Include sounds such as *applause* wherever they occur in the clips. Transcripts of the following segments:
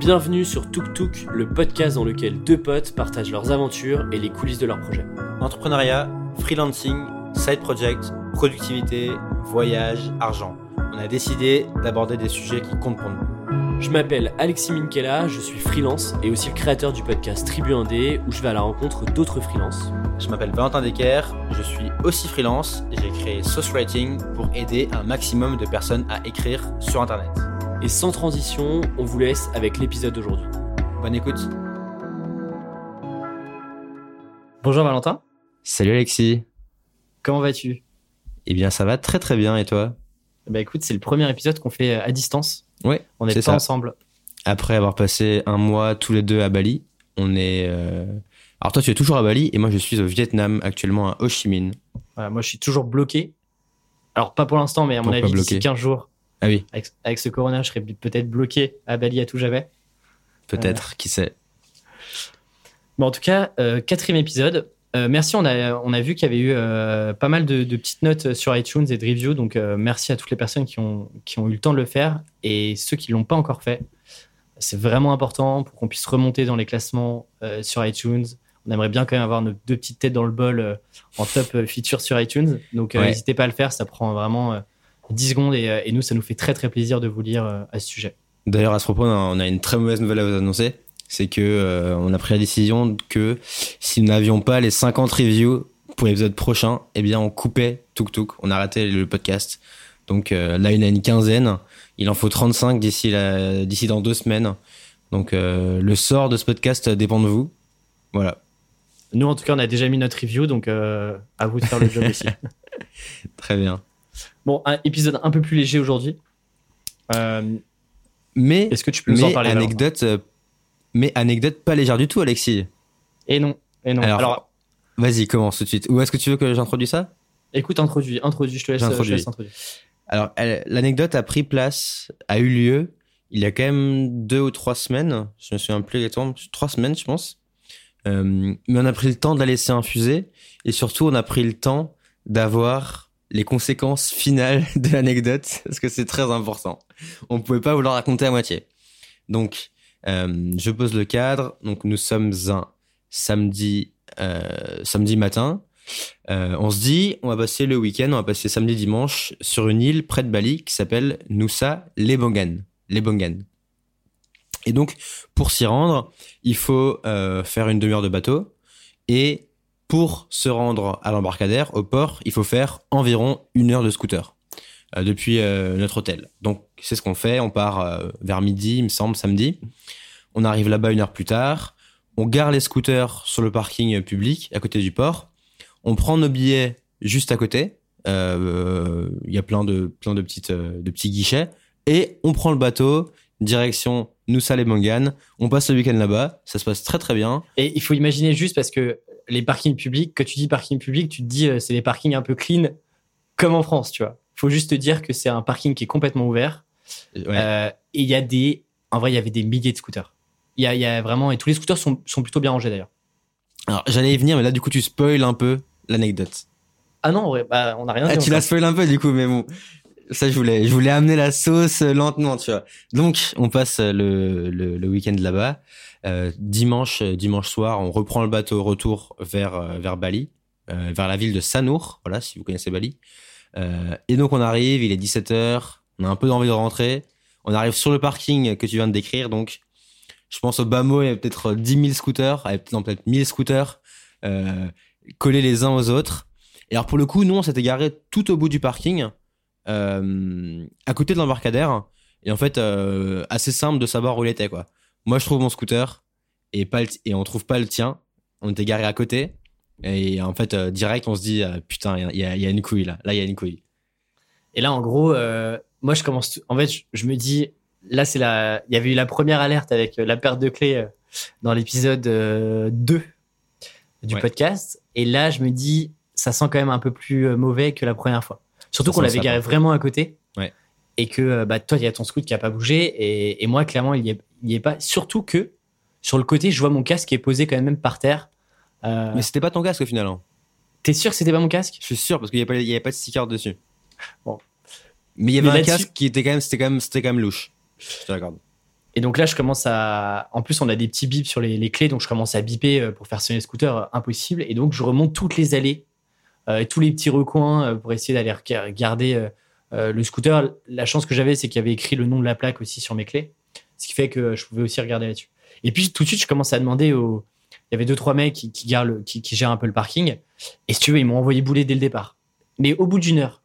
Bienvenue sur Tuk Tuk, le podcast dans lequel deux potes partagent leurs aventures et les coulisses de leurs projets. Entrepreneuriat, freelancing, side project, productivité, voyage, argent. On a décidé d'aborder des sujets qui comptent pour nous. Je m'appelle Alexis Minkela, je suis freelance et aussi le créateur du podcast Tribu Indé où je vais à la rencontre d'autres freelances. Je m'appelle Valentin Decker, je suis aussi freelance et j'ai créé Sauce Writing pour aider un maximum de personnes à écrire sur Internet. Et sans transition, on vous laisse avec l'épisode d'aujourd'hui. Bonne écoute. Bonjour Valentin. Salut Alexis. Comment vas-tu? Eh bien ça va très très bien et toi? Bah écoute, c'est le premier épisode qu'on fait à distance. Ouais. On est, pas ensemble. Après avoir passé un mois tous les deux à Bali, on est... Euh, alors toi tu es toujours à Bali et moi je suis au Vietnam actuellement à Ho Chi Minh. Voilà, moi je suis toujours bloqué. Alors pas pour l'instant mais à mon avis d'ici 15 jours ah oui. Avec, ce corona, je serais peut-être bloqué à Bali à tout jamais. Peut-être, qui sait. Bon, en tout cas, euh, quatrième épisode. Euh, merci, on a, on a vu qu'il y avait eu euh, pas mal de, petites notes sur iTunes et de reviews. Donc, merci à toutes les personnes qui ont, qui ont eu le temps de le faire et ceux qui ne l'ont pas encore fait. C'est vraiment important pour qu'on puisse remonter dans les classements sur iTunes. On aimerait bien quand même avoir nos deux petites têtes dans le bol en top feature sur iTunes. Donc, n'hésitez pas à le faire. Ça prend vraiment 10 secondes euh, et, nous, ça nous fait très très plaisir de vous lire euh, à ce sujet. D'ailleurs, à ce propos, on a une très mauvaise nouvelle à vous annoncer. C'est que euh, on a pris la décision que si nous n'avions pas les 50 reviews pour l'épisode prochain, eh bien, on coupait Tuk Tuk, on arrêtait le podcast. Donc là, il y en a une quinzaine. Il en faut 35 d'ici d'ici dans deux semaines. Donc le sort de ce podcast dépend de vous. Voilà. Nous, en tout cas, on a déjà mis notre review, donc à vous de faire le job *laughs* aussi. Très bien. Bon, un épisode un peu plus léger aujourd'hui. Euh, mais est-ce que tu peux nous en parler anecdote, euh, Mais anecdote pas légère du tout, Alexis. Et non, et non. Alors, vas-y, commence tout de suite. Ou est-ce que tu veux que j'introduise ça? Écoute, introduis, introduis, je te laisse, introduire. Alors, l'anecdote a pris place, a eu lieu il y a quand même deux ou trois semaines. Je me souviens plus exactement, trois semaines, je pense. Euh, mais on a pris le temps de la laisser infuser et surtout, on a pris le temps d'avoir les conséquences finales *laughs* de l'anecdote parce que c'est très important. On ne pouvait pas vous le raconter à moitié. Donc, euh, je pose le cadre. Donc, nous sommes un samedi, euh, samedi matin. Euh, on se dit, on va passer le week-end, on va passer samedi dimanche sur une île près de Bali qui s'appelle Nusa Lebongan. Lebongan. Et donc, pour s'y rendre, il faut faire une demi-heure de bateau et pour se rendre à l'embarcadère, au port, il faut faire environ une heure de scooter euh, depuis euh, notre hôtel. Donc c'est ce qu'on fait. On part euh, vers midi, il me semble, samedi. On arrive là-bas une heure plus tard. On gare les scooters sur le parking public à côté du port. On prend nos billets juste à côté. Il y a plein de plein de petites de petits guichets et on prend le bateau direction Nusa Mangan. On passe le week-end là-bas. Ça se passe très très bien. Et il faut imaginer juste parce que les parkings publics, quand tu dis parking public, tu te dis euh, c'est des parkings un peu clean, comme en France, tu vois. Faut juste te dire que c'est un parking qui est complètement ouvert. Euh, et il y a des, en vrai, il y avait des milliers de scooters. Il y a, vraiment, et tous les scooters sont, sont plutôt bien rangés d'ailleurs. Alors, j'allais y venir, mais là, du coup, tu spoil un peu l'anecdote. Ah non, bah, on n'a rien ah, tu la spoil un peu, du coup, mais bon. Ça, je voulais, je voulais amener la sauce lentement, tu vois. Donc, on passe le, le, le week-end là-bas. Euh, dimanche, euh, dimanche soir, on reprend le bateau retour vers euh, vers Bali, vers la ville de Sanur. Voilà, si vous connaissez Bali. et donc on arrive, il est 17 h on a un peu d'envie de rentrer. On arrive sur le parking que tu viens de décrire, donc je pense au bas mot, il y a peut-être 10 000 scooters, peut-être 1000 scooters collés les uns aux autres. Et alors pour le coup, nous on s'était garé tout au bout du parking, à côté de l'embarcadère. Et en fait, assez simple de savoir où il était quoi. Moi, je trouve mon scooter et pas et on trouve pas le tien. On était garé à côté et en fait euh, direct on se dit euh, putain il y a, y a, une couille là. Là il y a une couille. Et là en gros, euh, moi je commence. En fait, je, me dis là c'est la. Il y avait eu la première alerte avec la perte de clés dans l'épisode 2 du podcast et là je me dis ça sent quand même un peu plus mauvais que la première fois. Surtout qu'on l'avait garé vraiment à côté. Ouais. Et que bah, toi, il y a ton scooter qui a pas bougé. Et, et moi, clairement, il y, est, est pas. Surtout que sur le côté, je vois mon casque qui est posé quand même par terre. Euh... Mais c'était pas ton casque au final. Hein. T'es sûr que c'était pas mon casque? Je suis sûr parce qu'il y, avait, avait pas de sticker dessus. Bon. Mais il y avait un casque qui était quand même, c'était quand même, c'était quand même louche. Je te l'accorde. Et donc là, je commence à. En plus, on a des petits bips sur les, les clés, donc je commence à biper euh, pour faire sonner le scooter, euh, impossible. Et donc, je remonte toutes les allées, euh, tous les petits recoins pour essayer d'aller rega- regarder euh, le scooter. La chance que j'avais, c'est qu'il y avait écrit le nom de la plaque aussi sur mes clés, ce qui fait que je pouvais aussi regarder là-dessus. Et puis, tout de suite, je commence à demander aux. Il y avait deux, trois mecs qui, gèrent un peu le parking. Et si tu veux, ils m'ont envoyé bouler dès le départ. Mais au bout d'une heure,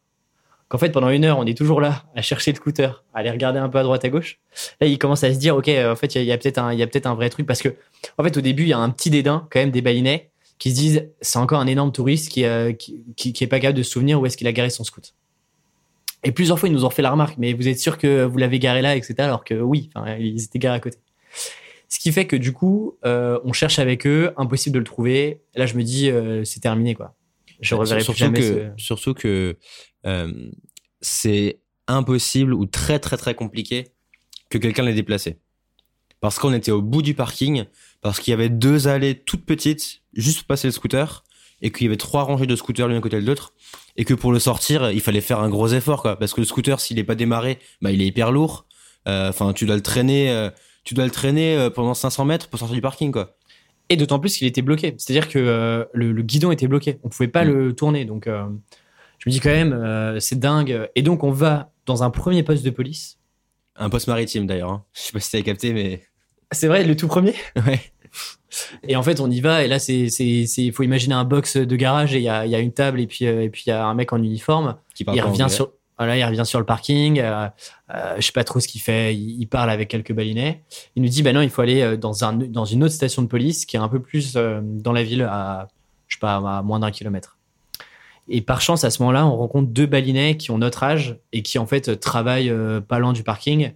qu'en fait, pendant une heure, on est toujours là à chercher le scooter, à aller regarder un peu à droite, à gauche. Là, il commence à se dire, OK, euh, en fait, il y a, peut-être un, vrai truc parce que, en fait, au début, il y a un petit dédain quand même des balinais qui se disent, c'est encore un énorme touriste qui, euh, pas capable de se souvenir où est-ce qu'il a garé son scoot. Et plusieurs fois, ils nous ont fait la remarque, mais vous êtes sûr que vous l'avez garé là, etc. Alors que oui, ils étaient garés à côté. Ce qui fait que du coup, euh, on cherche avec eux, impossible de le trouver. Là, je me dis, euh, c'est terminé, quoi. Je reverrai plus surtout jamais que, ce... surtout que euh, c'est impossible ou très très très compliqué que quelqu'un l'ait déplacé. Parce qu'on était au bout du parking, parce qu'il y avait deux allées toutes petites, juste pour passer le scooter, et qu'il y avait trois rangées de scooters l'une à côté de l'autre, et que pour le sortir, il fallait faire un gros effort, quoi. Parce que le scooter, s'il est pas démarré, bah il est hyper lourd. Euh, Enfin, tu dois le traîner, euh, tu dois le traîner euh, pendant 500 mètres pour sortir du parking, quoi. Et d'autant plus qu'il était bloqué. C'est-à-dire que euh, le, le guidon était bloqué. On pouvait pas Mm. le tourner. Donc, je me dis quand même, c'est dingue. Et donc, on va dans un premier poste de police. Un poste maritime d'ailleurs. Hein. Je sais pas si t'avais capté, mais C'est vrai, le tout premier? *laughs* ouais. Et en fait, on y va. Et là, c'est, c'est, c'est, il faut imaginer un box de garage et il y a, y a une table et puis, euh, et puis il y a un mec en uniforme. Qui il revient sur, voilà, il revient sur le parking. Euh, euh, je sais pas trop ce qu'il fait. Il, il parle avec quelques balinets. Il nous dit, bah non, il faut aller euh, dans un, dans une autre station de police qui est un peu plus euh, dans la ville à, je sais pas, à moins d'un kilomètre. Et par chance, à ce moment-là, on rencontre deux balinets qui ont notre âge et qui en fait travaillent pas loin du parking.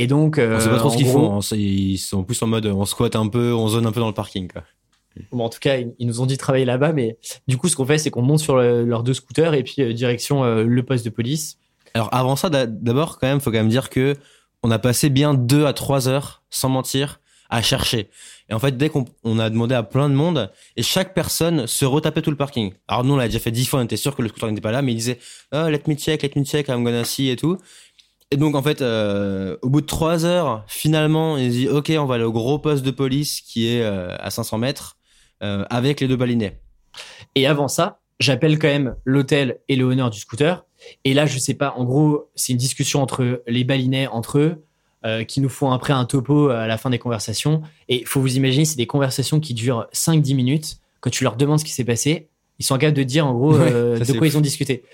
Et donc, euh, On sait pas trop ce qu'ils font. hein. Ils sont plus en mode on squatte un peu, on zone un peu dans le parking. Quoi. Bon, en tout cas, ils, nous ont dit de travailler là-bas, mais du coup, ce qu'on fait, c'est qu'on monte sur le- leurs deux scooters et puis euh, direction euh, le poste de police. Alors avant ça, d'a- d'abord quand même, faut quand même dire que on a passé bien deux à trois heures, sans mentir, à chercher. Et en fait, dès qu'on on a demandé à plein de monde, et chaque personne se retapait tout le parking. Alors nous, on l'a déjà fait dix fois, on était sûr que le scooter n'était pas là, mais il disait oh, let me check, let me check, I'm gonna see et tout. Et donc en fait, euh, au bout de trois heures, finalement, il dit ok, on va aller au gros poste de police qui est euh, à 500 mètres euh, avec les deux balinets. Et avant ça, j'appelle quand même l'hôtel et le honneur du scooter. Et là, je sais pas, en gros, c'est une discussion entre les balinets, entre eux, qui nous font après un topo à la fin des conversations. Et faut vous imaginer, c'est des conversations qui durent 5-10 minutes. Quand tu leur demandes ce qui s'est passé, ils sont capables de dire en gros Ouais, euh, de quoi ils ont discuté.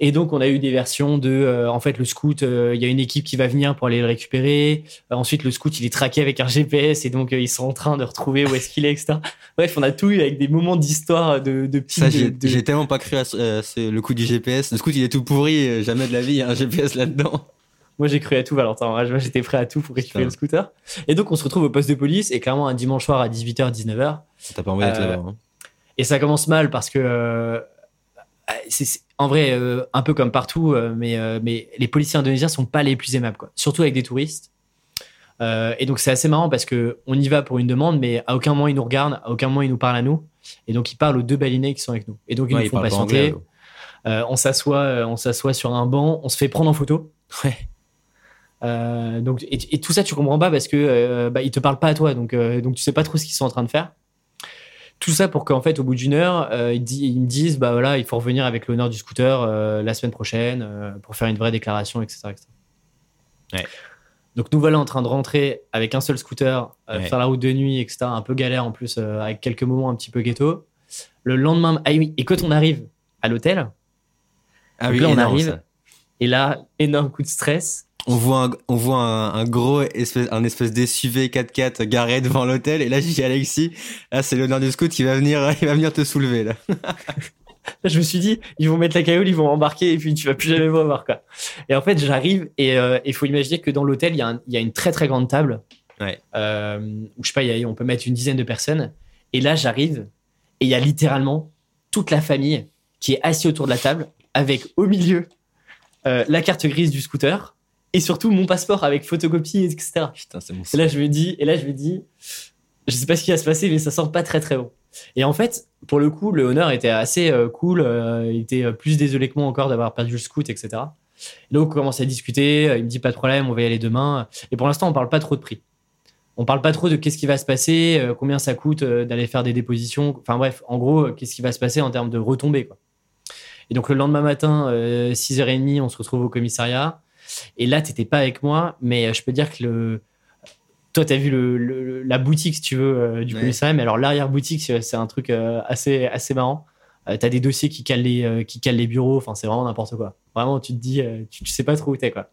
Et donc, on a eu des versions de, euh, en fait, le scout, euh, il y a une équipe qui va venir pour aller le récupérer. Ensuite, le scout, il est traqué avec un GPS et donc ils sont en train de retrouver où est-ce qu'il est, etc. Bref, on a tout eu avec des moments d'histoire de, de petits. Ça, j'ai de- tellement pas cru à ce- le coup du GPS. Le scoot, il est tout pourri, jamais de la vie, il y a un GPS là-dedans. Moi, j'ai cru à tout, Valentin. Moi, j'étais prêt à tout pour récupérer le scooter. Et donc, on se retrouve au poste de police et clairement, un dimanche soir à 18h, 19h. T'as pas envie d'être là-bas. hein. Et ça commence mal parce que, euh, c'est c'est- en vrai, euh, un peu comme partout, euh, mais, euh, mais les policiers indonésiens sont pas les plus aimables, quoi. Surtout avec des touristes. Euh, et donc, c'est assez marrant parce que on y va pour une demande, mais à aucun moment ils nous regardent, à aucun moment ils nous parlent à nous. Et donc, ils parlent aux deux balinés qui sont avec nous. Et donc, ils Ouais, nous font parle pas patienter. anglais, Euh, on s'assoit, euh, on s'assoit sur un banc, on se fait prendre en photo. Ouais. Euh, donc et, et tout ça tu comprends pas parce que euh, bah, ils te parlent pas à toi, donc euh, donc tu sais pas trop ce qu'ils sont en train de faire. Tout ça pour qu'en fait au bout d'une heure euh, ils, di- ils me disent bah voilà il faut revenir avec l'honneur du scooter euh, la semaine prochaine euh, pour faire une vraie déclaration etc. etc. Ouais. Donc nous voilà en train de rentrer avec un seul scooter, Ouais. faire la route de nuit etc. Un peu galère en plus avec quelques moments un petit peu ghetto. Le lendemain ah oui et quand on arrive à l'hôtel Ah oui, là, on énorme, arrive. ça. et là énorme coup de stress. On voit un, on voit un, un gros espèce, un espèce d'SUV 4x4 garé devant l'hôtel et là j'ai dit Alexis, là c'est l'honneur du scout qui va venir, *laughs* il va venir te soulever là. *laughs* Je me suis dit, ils vont mettre la cagoule, ils vont embarquer et puis tu vas plus jamais me revoir, quoi. Et en fait, j'arrive et euh, il faut imaginer que dans l'hôtel, il y, a un- il y a une très très grande table. Ouais. Euh, où je sais pas, il y a- on peut mettre une dizaine de personnes. Et là, j'arrive et il y a littéralement toute la famille qui est assise autour de la table avec au milieu euh, la carte grise du scooter et surtout mon passeport avec photocopie, etc. Putain, c'est mon Et là, je me dis, et là, je me dis, je sais pas ce qui va se passer, mais ça sent pas très très bon. Et en fait, pour le coup, le honneur était assez euh, cool. euh, il était euh, plus désolé que moi encore d'avoir perdu le scout, etc. Et donc, on commence à discuter. Il me dit pas de problème, on va y aller demain. Et pour l'instant, on parle pas trop de prix. On parle pas trop de qu'est-ce qui va se passer, euh, combien ça coûte d'aller faire des dépositions. Enfin bref, en gros, qu'est-ce qui va se passer en termes de retombées. Quoi. Et donc, le lendemain matin, 6h30, on se retrouve au commissariat. Et là, t'étais pas avec moi, mais je peux dire que le. Toi, tu as vu le, la boutique, si tu veux, du commissariat, mais alors l'arrière-boutique, c'est un truc assez, assez marrant. Euh, tu as des dossiers qui calent les, euh, qui calent les bureaux. Enfin, c'est vraiment n'importe quoi. Vraiment, tu te dis, euh, tu, sais pas trop où t'es, quoi.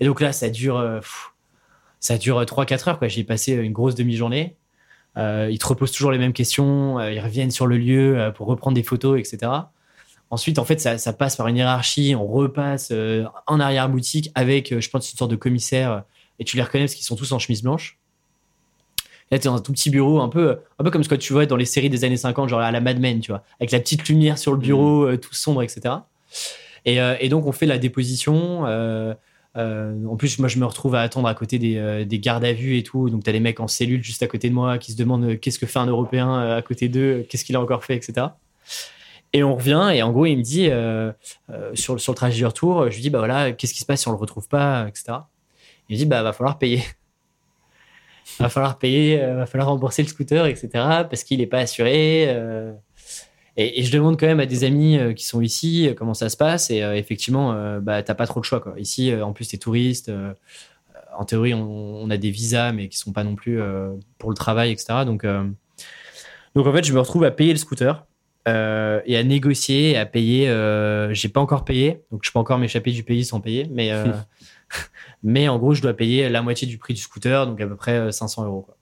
Et donc là, ça dure, ça dure 3-4 heures, quoi. J'y ai passé une grosse demi-journée. ils te reposent toujours les mêmes questions. ils reviennent sur le lieu pour reprendre des photos, etc. Ensuite, en fait, ça, ça passe par une hiérarchie. On repasse en arrière-boutique avec, je pense, une sorte de commissaire. et tu les reconnais parce qu'ils sont tous en chemise blanche. Là, t'es dans un tout petit bureau, un peu, un peu comme ce que tu vois dans les séries des années 50, genre à la Mad Men, tu vois, avec la petite lumière sur le bureau, mm. euh, tout sombre, etc. Et, euh, et, donc, on fait la déposition. Euh, en plus, moi, je me retrouve à attendre à côté des, des gardes à vue et tout. Donc, tu as des mecs en cellule juste à côté de moi qui se demandent qu'est-ce que fait un Européen à côté d'eux, qu'est-ce qu'il a encore fait, etc. Et on revient, et en gros, il me dit, sur, sur le trajet du retour, je lui dis, bah voilà, qu'est-ce qui se passe si on le retrouve pas, etc. Il me dit, bah va falloir payer *laughs* va falloir payer, euh, va falloir rembourser le scooter, etc. parce qu'il n'est pas assuré. Euh. Et, je demande quand même à des amis euh, qui sont ici comment ça se passe. Et effectivement, bah, t'as pas trop de choix. Quoi. Ici, en plus, t'es touriste. en théorie, on, a des visas, mais qui sont pas non plus pour le travail, etc. Donc, donc en fait, je me retrouve à payer le scooter. Et à négocier, à payer. j'ai pas encore payé, donc je peux encore m'échapper du pays sans payer, mais *laughs* Mais en gros, je dois payer la moitié du prix du scooter, donc à peu près 500 euh, euros. Quoi.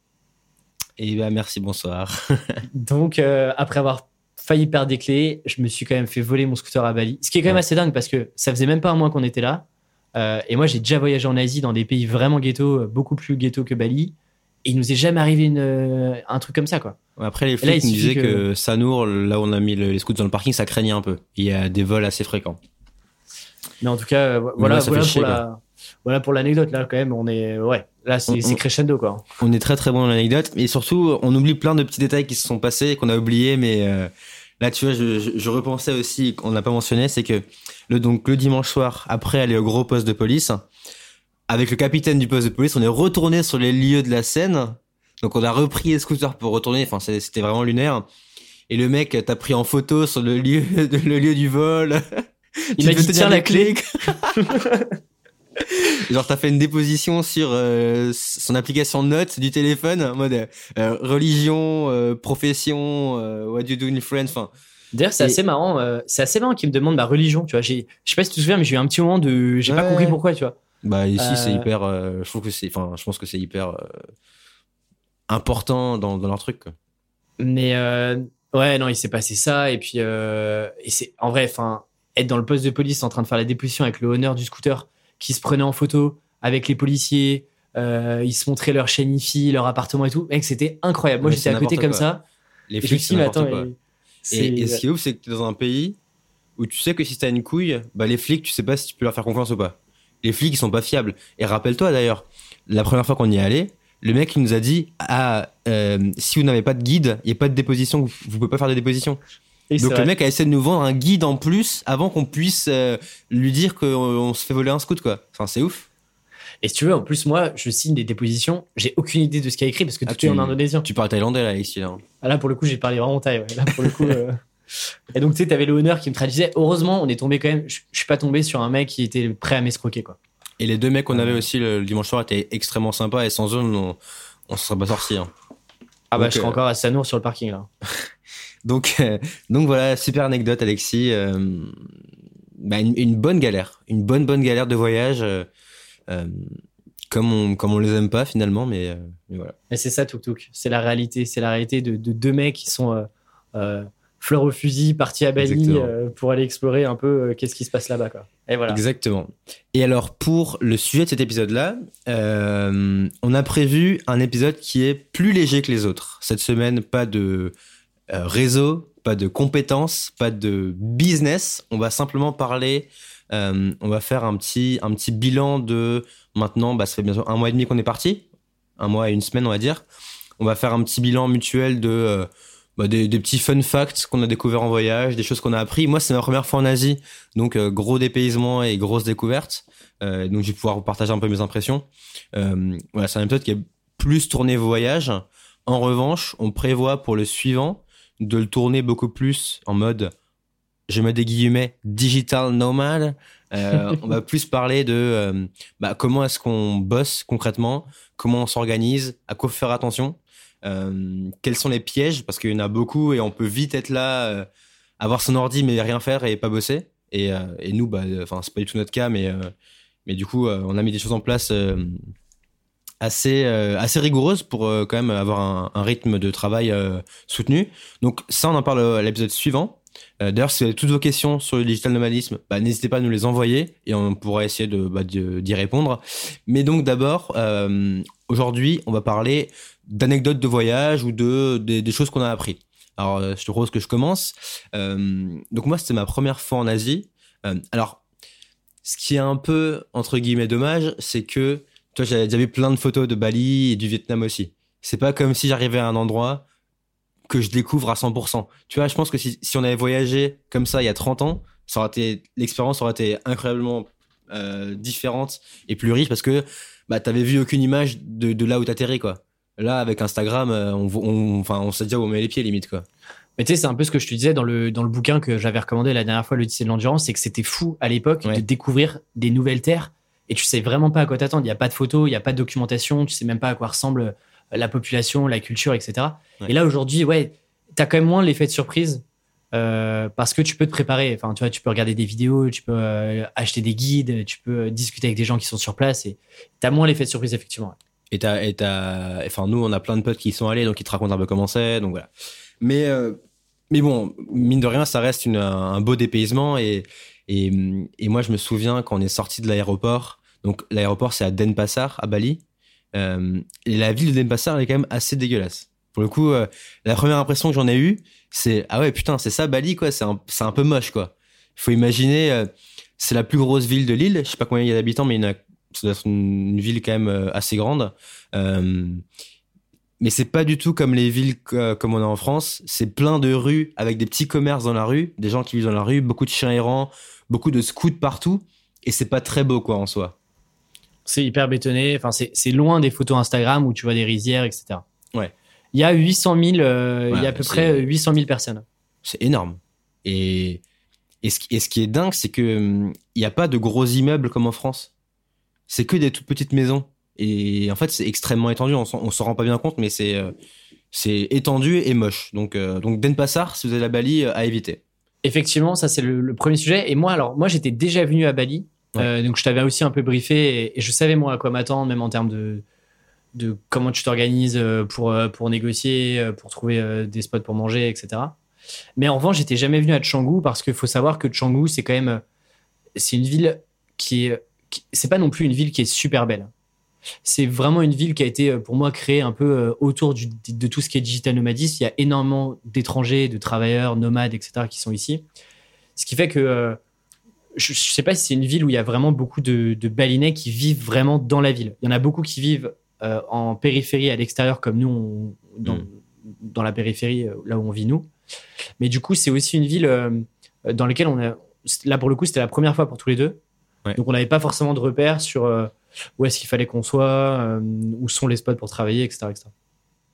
Et bah, merci, bonsoir. *laughs* donc, euh, après avoir failli perdre des clés, je me suis quand même fait voler mon scooter à Bali. Ce qui est quand même assez dingue parce que ça faisait même pas un mois qu'on était là. Euh, et moi, j'ai déjà voyagé en Asie dans des pays vraiment ghetto, beaucoup plus ghetto que Bali. Et il nous est jamais arrivé une, un truc comme ça, quoi. Après, les flics nous disaient que... que Sanour, là où on a mis les scooters dans le parking, ça craignait un peu. Il y a des vols assez fréquents. Mais en tout cas, voilà, voilà pour la, voilà pour l'anecdote là quand même on est ouais là c'est crescendo quoi on est très très bon dans l'anecdote mais surtout on oublie plein de petits détails qui se sont passés qu'on a oubliés mais euh, là tu vois je, repensais aussi qu'on n'a pas mentionné c'est que le donc le dimanche soir après aller au gros poste de police avec le capitaine du poste de police on est retourné sur les lieux de la scène donc on a repris les scooters pour retourner enfin c'était vraiment lunaire et le mec t'a pris en photo sur le lieu *laughs* le lieu du vol il *laughs* m'a dit tiens la clé *laughs* Genre, t'as fait une déposition sur euh, son application de notes du téléphone, en mode euh, religion, euh, profession, what do you do in France, enfin. D'ailleurs, c'est assez marrant. c'est assez marrant qu'il me demande ma religion. Tu vois, j'ai, je sais pas si tu te souviens, mais j'ai eu un petit moment de, j'ai pas compris pourquoi, tu vois. Bah ici, c'est hyper. je trouve que c'est, enfin, je pense que c'est hyper important dans, dans leur truc. Quoi. Mais ouais, non, il s'est passé ça et puis et c'est en vrai, enfin, être dans le poste de police en train de faire la déposition avec le honneur du scooter qui se prenaient en photo avec les policiers. Euh, ils se montraient leur chaîne IFI, leur appartement et tout. Mec, c'était incroyable. Moi, j'étais à côté comme ça. Les flics, c'est n'importe quoi. Et, et, ce qui est ouf, c'est que es dans un pays où tu sais que si t'as une couille, bah les flics, tu sais pas si tu peux leur faire confiance ou pas. Les flics, ils sont pas fiables. Et rappelle-toi d'ailleurs, la première fois qu'on y est allé, le mec il nous a dit ah euh, si vous n'avez pas de guide, il y a pas de déposition, vous, vous pouvez pas faire de déposition. Donc le mec a essayé de nous vendre un guide en plus avant qu'on puisse euh, lui dire qu'on se fait voler un scout quoi. Enfin c'est ouf. Et si tu veux, en plus moi, je signe des dépositions, j'ai aucune idée de ce qu'il y a écrit parce que ah, tout est en indonésien. Tu parles thaïlandais là ici là. Ah là pour le coup j'ai parlé vraiment thaï. Là pour le coup. Euh. *laughs* Et donc tu sais, t'avais le honneur qui me traduisait. Heureusement, on est tombé quand même. Je, suis pas tombé sur un mec qui était prêt à m'escroquer quoi. Et les deux mecs qu'on avait aussi le, dimanche soir étaient extrêmement sympas et sans eux on, on se serait pas sorti. Hein. Ah bah je serais euh, encore à Sanour sur le parking là. *laughs* Donc, euh, donc voilà, super anecdote, Alexis. Euh, bah, une, bonne galère, une bonne bonne galère de voyage, comme on comme on les aime pas finalement, mais, voilà. Et c'est ça, Tuk Tuk. C'est la réalité, c'est la réalité de, deux mecs qui sont fleurs au fusil, partis à Bali pour aller explorer un peu qu'est-ce qui se passe là-bas, quoi. Et voilà. Exactement. Et alors pour le sujet de cet épisode-là, on a prévu un épisode qui est plus léger que les autres. Cette semaine, pas de euh, réseau, pas de compétences, pas de business. On va simplement parler, euh, on va faire un petit, un petit bilan de maintenant, bah, ça fait bientôt un mois et demi qu'on est parti, un mois et une semaine, on va dire. On va faire un petit bilan mutuel de, euh, bah, des, des, petits fun facts qu'on a découverts en voyage, des choses qu'on a appris. Moi, c'est ma première fois en Asie, donc euh, gros dépaysement et grosses découvertes. Euh, donc, je vais pouvoir vous partager un peu mes impressions. Euh, voilà, c'est un épisode qui est plus tourné voyage. En revanche, on prévoit pour le suivant de le tourner beaucoup plus en mode, je mets des guillemets, digital nomad. Euh, *laughs* on va plus parler de bah, comment est-ce qu'on bosse concrètement, comment on s'organise, à quoi faire attention. Euh, quels sont les pièges? Parce qu'il y en a beaucoup et on peut vite être là, euh, avoir son ordi mais rien faire et pas bosser. Et, euh, nous, bah, enfin, c'est pas du tout notre cas, mais mais du coup, on a mis des choses en place assez assez rigoureuses pour quand même avoir un, rythme de travail soutenu. Donc ça, on en parle à l'épisode suivant. D'ailleurs, si vous avez toutes vos questions sur le digital nomadisme, bah, n'hésitez pas à nous les envoyer et on pourra essayer de bah, d'y répondre. Mais donc d'abord, euh, aujourd'hui, on va parler d'anecdotes de voyage ou de des, choses qu'on a appris. Alors, euh, je te propose que je commence. Euh, donc moi, c'était ma première fois en Asie. Euh, alors, ce qui est un peu entre guillemets dommage, c'est que toi, j'avais déjà vu plein de photos de Bali et du Vietnam aussi. C'est pas comme si j'arrivais à un endroit que je découvre à 100%. Tu vois, je pense que si, on avait voyagé comme ça il y a 30 ans, ça aurait été l'expérience aurait été incroyablement différente et plus riche parce que bah t'avais vu aucune image de, de là où t'atterris quoi. Là, avec Instagram, euh, on, on, enfin, on sait déjà où on met les pieds, limite, quoi. Mais tu sais, c'est un peu ce que je te disais dans le, dans le bouquin que j'avais recommandé la dernière fois, l'Odyssée de l'endurance, c'est que c'était fou à l'époque de découvrir des nouvelles terres et tu sais vraiment pas à quoi t'attendre. Il n'y a pas de photos, il n'y a pas de documentation, tu sais même pas à quoi ressemble euh, la population, la culture, etc. Et là, aujourd'hui, ouais, t'as quand même moins l'effet de surprise euh, parce que tu peux te préparer. Enfin, tu vois, tu peux regarder des vidéos, tu peux euh, acheter des guides, tu peux discuter avec des gens qui sont sur place et t'as moins l'effet de surprise, effectivement. Et t'as, et t'as, enfin, nous, on a plein de potes qui y sont allés, donc ils te racontent un peu comment c'est, donc voilà. Mais, euh, mais bon, mine de rien, ça reste un beau dépaysement et, et, et moi, je me souviens quand on est sorti de l'aéroport. Donc, l'aéroport, c'est à Denpasar, à Bali. Euh, et la ville de Denpasar, elle est quand même assez dégueulasse. Pour le coup, euh, la première impression que j'en ai eue, c'est ah ouais putain, c'est ça Bali quoi. C'est un, un peu moche quoi. Il faut imaginer, c'est la plus grosse ville de l'île. Je sais pas combien il y a d'habitants, mais il y en a ça doit être une, ville quand même euh, assez grande. Euh, mais c'est pas du tout comme les villes comme on a en France. C'est plein de rues avec des petits commerces dans la rue, des gens qui vivent dans la rue, beaucoup de chiens errants, beaucoup de scouts partout. Et c'est pas très beau quoi en soi. C'est hyper bétonné. Enfin, c'est loin des photos Instagram où tu vois des rizières, etc. Ouais. Il y a 800 000, euh, il y a à peu près 800 000 personnes. C'est énorme. Et, et, ce, et ce qui est dingue, c'est que hum, il n'y a pas de gros immeubles comme en France c'est que des toutes petites maisons. Et en fait, c'est extrêmement étendu. On s'en rend pas bien compte, mais c'est euh, c'est étendu et moche. Donc euh, donc Denpasar, si vous avez la Bali, euh, à éviter. Effectivement, ça c'est le, premier sujet. Et moi, alors moi, j'étais déjà venu à Bali, donc je t'avais aussi un peu briefé et, je savais moi à quoi m'attendre, même en termes de de comment tu t'organises pour pour négocier, pour trouver des spots pour manger, etc. Mais en revanche, j'étais jamais venu à Canggu parce qu'il faut savoir que Canggu, c'est quand même c'est une ville qui est c'est pas non plus une ville qui est super belle. C'est vraiment une ville qui a été, euh, pour moi, créée un peu euh, autour du, de tout ce qui est digital nomadisme. Il y a énormément d'étrangers, de travailleurs, nomades, etc., qui sont ici. Ce qui fait que euh, je, ne sais pas si c'est une ville où il y a vraiment beaucoup de, de, balinais qui vivent vraiment dans la ville. Il y en a beaucoup qui vivent en périphérie, à l'extérieur, comme nous, dans, mm. dans, la périphérie, là où on vit nous. Mais du coup, c'est aussi une ville dans laquelle on a. Là, pour le coup, c'était la première fois pour tous les deux donc on n'avait pas forcément de repères sur euh, où est-ce qu'il fallait qu'on soit, euh, où sont les spots pour travailler, etc.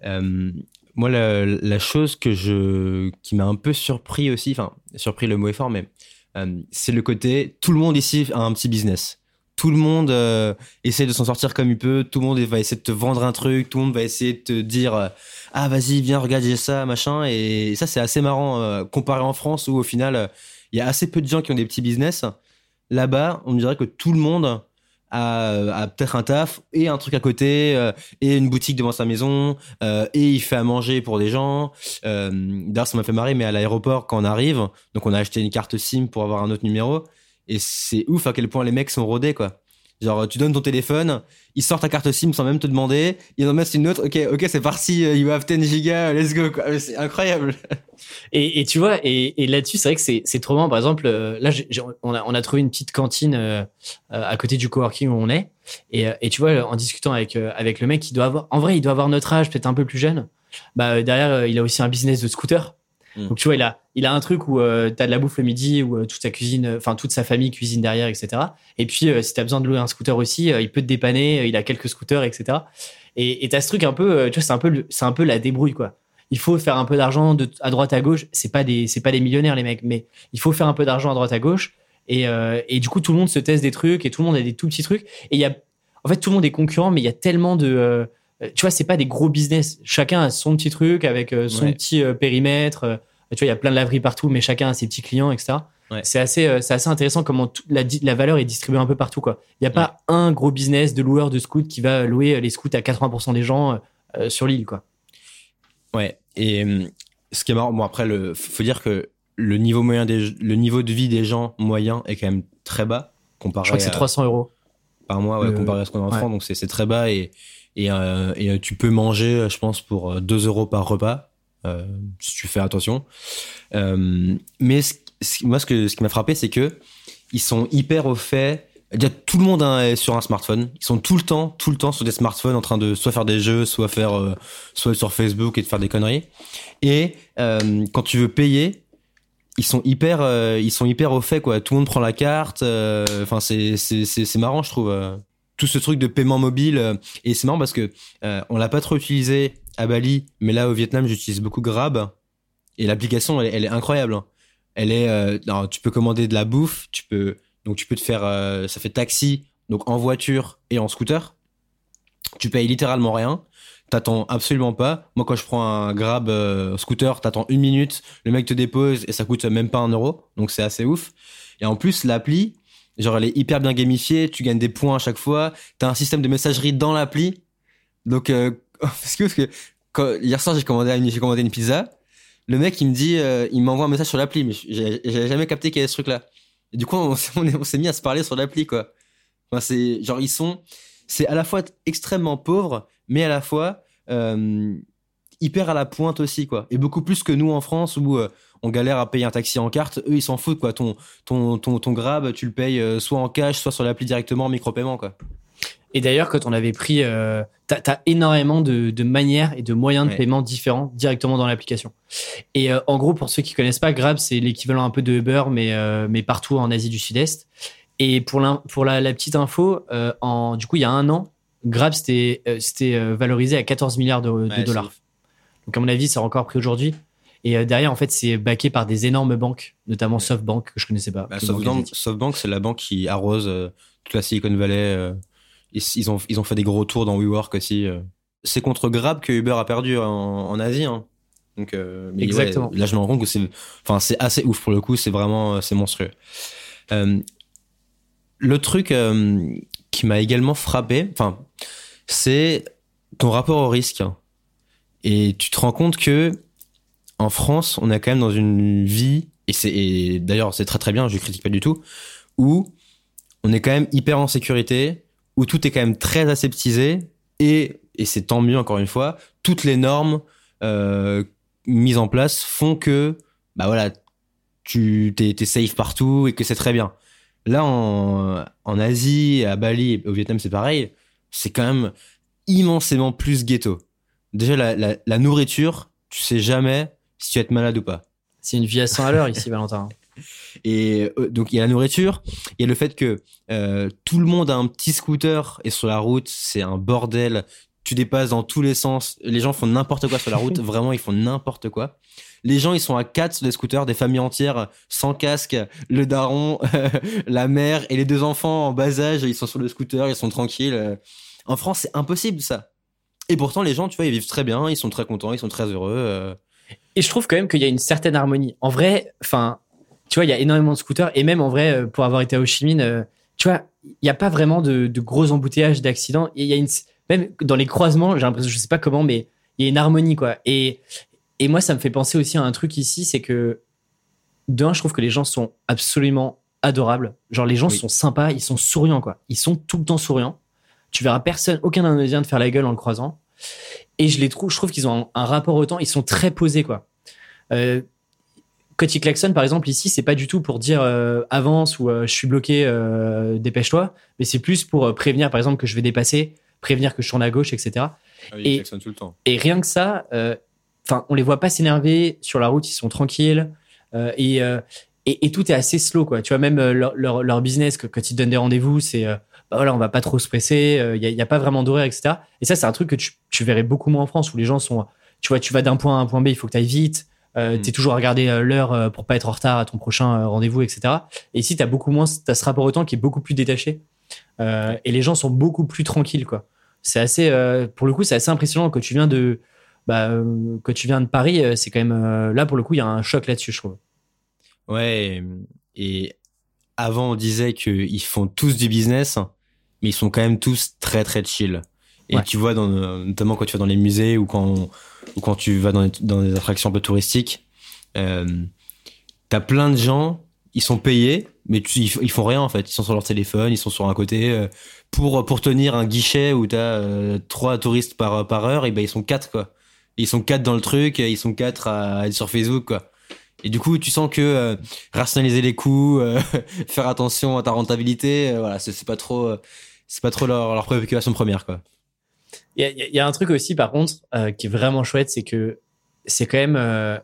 Euh, moi, la, chose que je, qui m'a un peu surpris aussi, enfin, surpris le mot est fort, mais c'est le côté, tout le monde ici a un petit business. Tout le monde essaie de s'en sortir comme il peut. Tout le monde va essayer de te vendre un truc. Tout le monde va essayer de te dire ah vas-y viens regarde j'ai ça machin. Et ça c'est assez marrant comparé en France où au final il y a assez peu de gens qui ont des petits business Là-bas, on dirait que tout le monde a, peut-être un taf et un truc à côté euh, et une boutique devant sa maison euh, et il fait à manger pour des gens. Euh, D'ailleurs, ça m'a fait marrer, mais à l'aéroport, quand on arrive, donc on a acheté une carte SIM pour avoir un autre numéro et c'est ouf à quel point les mecs sont rodés, quoi. Genre, tu donnes ton téléphone, ils sortent ta carte SIM sans même te demander, ils en mettent une autre, ok, ok, c'est parti, euh, you have 10 gigas, let's go, quoi. C'est incroyable. *laughs* Et, et, tu vois, et, et là-dessus, c'est vrai que c'est, c'est trop marrant. Par exemple, euh, là, on, a, on a trouvé une petite cantine euh, à côté du coworking où on est. Et, et tu vois, en discutant avec, avec le mec, il doit avoir, en vrai, il doit avoir notre âge, peut-être un peu plus jeune. bah derrière il a aussi un business de scooter. Mm. Donc tu vois, il a, il a un truc où tu t'as de la bouffe le midi, où toute sa cuisine, enfin toute sa famille cuisine derrière, etc. Et puis si t'as besoin de louer un scooter aussi, il peut te dépanner. Il a quelques scooters, etc. Et t'as ce truc un peu, tu vois, c'est un peu, c'est un peu la débrouille quoi. Il faut faire un peu d'argent à droite à gauche. C'est pas des, c'est pas des millionnaires les mecs, mais il faut faire un peu d'argent à droite à gauche. Et, euh, et du coup, tout le monde se teste des trucs et tout le monde a des tout petits trucs. Et il y a, en fait, tout le monde est concurrent, mais il y a tellement de, euh, tu vois, c'est pas des gros business. Chacun a son petit truc avec euh, son Ouais. petit euh, périmètre. Euh, tu vois, il y a plein de laveries partout, mais chacun a ses petits clients, etc. Ouais. C'est assez, euh, c'est assez intéressant comment la, la valeur est distribuée un peu partout, quoi. Il n'y a pas un gros business de loueur de scouts qui va louer les scouts à 80% des gens euh, sur l'île, quoi. Ouais. Et ce qui est marrant, bon après, le, faut dire que le niveau moyen des, le niveau de vie des gens moyen est quand même très bas comparé Je crois que c'est à- 300 euros. par mois, ouais, Le- comparé à ce qu'on a en. France. Donc c'est très bas et et, euh, et euh, tu peux manger, euh, je pense, pour euh, 2 euros par repas euh, si tu fais attention. Euh, mais ce, ce- moi, ce que ce qui m'a frappé, c'est que ils sont hyper au fait. Déjà, tout le monde hein, est sur un smartphone. Ils sont tout le temps, tout le temps sur des smartphones en train de soit faire des jeux, soit faire, euh, soit sur Facebook et de faire des conneries. Et euh, quand tu veux payer, ils sont hyper, euh, ils sont hyper au fait quoi. Tout le monde prend la carte. euh, Enfin, c'est c'est marrant, je trouve. Tout ce truc de paiement mobile euh, et c'est marrant parce que euh, on l'a pas trop utilisé à Bali, mais là au Vietnam, j'utilise beaucoup Grab et l'application elle, est- incroyable. hein. Elle est, euh, non, tu peux commander de la bouffe, tu peux donc tu peux te faire, euh, ça fait taxi donc en voiture et en scooter. Tu payes littéralement rien. T'attends absolument pas. Moi, quand je prends un Grab euh, scooter, t'attends une minute, le mec te dépose et ça coûte même pas un euro. Donc c'est assez ouf. Et en plus, l'appli, genre, elle est hyper bien gamifiée. Tu gagnes des points à chaque fois. T'as un système de messagerie dans l'appli. Donc, euh, *laughs* parce que, parce que hier soir, j'ai commandé, une- commandé une pizza. Le mec, il me dit, euh, il m'envoie un message sur l'appli, mais j'avais jamais capté qu'il y avait ce truc-là. Du coup, on s'est mis à se parler sur l'appli, quoi. Enfin, c'est genre ils sont, c'est à la fois extrêmement pauvre, mais à la fois euh, hyper à la pointe aussi, quoi. Et beaucoup plus que nous en France où euh, on galère à payer un taxi en carte. Eux, ils s'en foutent, quoi. Ton ton ton ton grab, tu le payes euh, soit en cash, soit sur l'appli directement en micro-paiement, quoi. Et d'ailleurs, quand on avait pris, euh, t'as as énormément de, de manières et de moyens de Ouais. paiement différents directement dans l'application. Et euh, en gros, pour ceux qui connaissent pas, Grab, c'est l'équivalent un peu de Uber, mais, euh, mais partout en Asie du Sud-Est. Et pour, l'in- pour la, la petite info, en, du coup, il y a un an, Grab, c'était c'était, valorisé à 14 milliards de, de dollars. Donc, à mon avis, ça a encore pris aujourd'hui. Et euh, derrière, en fait, c'est backé par des énormes banques, notamment. SoftBank, que je connaissais pas. Bah, SoftBank, c'est la banque qui arrose euh, toute la Silicon Valley. euh, ils, ils ont, ils ont fait des gros tours dans WeWork aussi. euh. C'est contre Grab que Uber a perdu en, en Asie. hein. Donc, euh, mais ouais, Exactement. là, je me rends compte que c'est, enfin, c'est assez ouf pour le coup. C'est vraiment, c'est monstrueux. Euh, le truc euh, qui m'a également frappé, enfin, c'est ton rapport au risque. Et tu te rends compte que en France, on est quand même dans une vie, et c'est d'ailleurs c'est très très bien, je critique pas du tout, où on est quand même hyper en sécurité, où tout est quand même très aseptisé, et, et c'est tant mieux encore une fois, toutes les normes euh, mises en place font que, bah voilà, tu t'es, safe partout et que c'est très bien. Là, en, en Asie, à Bali au Vietnam, c'est pareil, c'est quand même immensément plus ghetto. Déjà, la, la, la nourriture, tu sais jamais si tu vas être malade ou pas. C'est une vie à 100 à l'heure ici, Valentin. *laughs* Et euh, donc il y a la nourriture, il y a le fait que euh, tout le monde a un petit scooter et sur la route c'est un bordel. Tu dépasses dans tous les sens. Les gens font n'importe quoi sur la route. *laughs* Vraiment, ils font n'importe quoi. Les gens, ils sont à quatre sur les scooters, des familles entières sans casque, le daron, *laughs* la mère et les deux enfants en bas âge, ils sont sur le scooter, ils sont tranquilles. En France, c'est impossible ça. Et pourtant, les gens, tu vois, ils vivent très bien, ils sont très contents, ils sont très heureux. Et je trouve quand même qu'il y a une certaine harmonie. En vrai, enfin, tu vois, il y a énormément de scooters. Et même en vrai, euh, pour avoir été à Ho Chi Minh, euh, tu vois, il n'y a pas vraiment de, de gros embouteillages, d'accidents. Et Il y a une, même dans les croisements, j'ai l'impression, je sais pas comment, mais il y a une harmonie, quoi. Et, et moi, ça me fait penser aussi à un truc ici, c'est que, d'un, je trouve que les gens sont absolument adorables. Genre, les gens Oui. sont sympas, ils sont souriants, quoi. Ils sont tout le temps souriants. Tu verras personne, aucun Indonésien te faire la gueule en le croisant. Et je les trouve, je trouve qu'ils ont un, un rapport au temps, ils sont très posés, quoi. Euh, ils klaxonnent, par exemple, ici, c'est pas du tout pour dire euh, avance ou euh, je suis bloqué, euh, dépêche-toi, mais c'est plus pour euh, prévenir, par exemple, que je vais dépasser, prévenir que je tourne à gauche, etc. Ah oui, Et- tout le temps. Et rien que ça, euh, enfin, on les voit pas s'énerver sur la route, ils sont tranquilles euh, et, euh, et et tout est assez slow quoi. Tu vois même leur, leur, leur business que- quand ils donnent des rendez-vous, c'est euh, bah voilà, on va pas trop se presser, il y, a, y a pas vraiment d'horaire etc. Et ça c'est un truc que tu, tu verrais beaucoup moins en France où les gens sont, tu vois, tu vas d'un point A à un point B, il faut que tu ailles vite. Euh, Mm. T'es toujours à regarder euh, l'heure euh, pour pas être en retard à ton prochain euh, rendez-vous, etc. Et ici, t'as beaucoup moins, t'as ce rapport au temps qui est beaucoup plus détaché. Euh, et les gens sont beaucoup plus tranquilles, quoi. C'est assez, euh, pour le coup, c'est assez impressionnant quand tu viens de, bah, euh, quand tu viens de Paris, euh, c'est quand même euh, là pour le coup, il y a un choc là-dessus, je trouve. Ouais, et avant on disait qu'ils font tous du business, mais ils sont quand même tous très très chill. Et Ouais. tu vois, dans, notamment quand tu vas dans les musées ou quand, ou quand tu vas dans, les- dans des attractions un peu touristiques, euh, t'as plein de gens, ils sont payés, mais tu, ils, ils font rien en fait. Ils sont sur leur téléphone, ils sont sur un côté. euh, pour, pour tenir un guichet où t'as euh, trois touristes par, par heure, et ben ils sont quatre quoi. Ils sont quatre dans le truc, ils sont quatre à être sur Facebook quoi. Et du coup, tu sens que euh, rationaliser les coûts, euh, *laughs* faire attention à ta rentabilité, euh, voilà, c'est pas trop, c'est pas trop leur, leur préoccupation première, quoi. Il y a, y un truc aussi, par contre, euh, qui est vraiment chouette, c'est que c'est quand même, euh,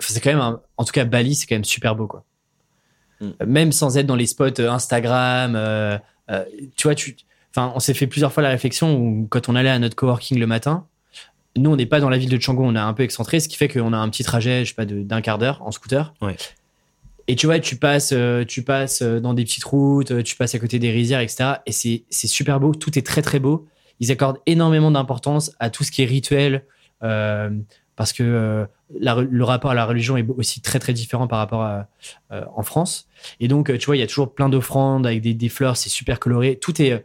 c'est quand même, un- en tout cas, Bali, c'est quand même super beau, quoi. Mm. Même sans être dans les spots euh, Instagram, euh, euh, tu vois, tu, enfin, on s'est fait plusieurs fois la réflexion où quand on allait à notre coworking le matin, nous, on n'est pas dans la ville de Canggu, on est un peu excentré, ce qui fait qu'on a un petit trajet, je sais pas, de- d'un quart d'heure en scooter. Ouais. Et tu vois, tu passes, euh, tu passes euh, dans des petites routes, euh, tu passes à côté des rizières, etc. Et c'est, super beau, tout est très très beau. Ils accordent énormément d'importance à tout ce qui est rituel, parce que le rapport à la religion est aussi très très différent par rapport à en France. Et donc, tu vois, il y a toujours plein d'offrandes avec des, des fleurs, c'est super coloré. Tout est,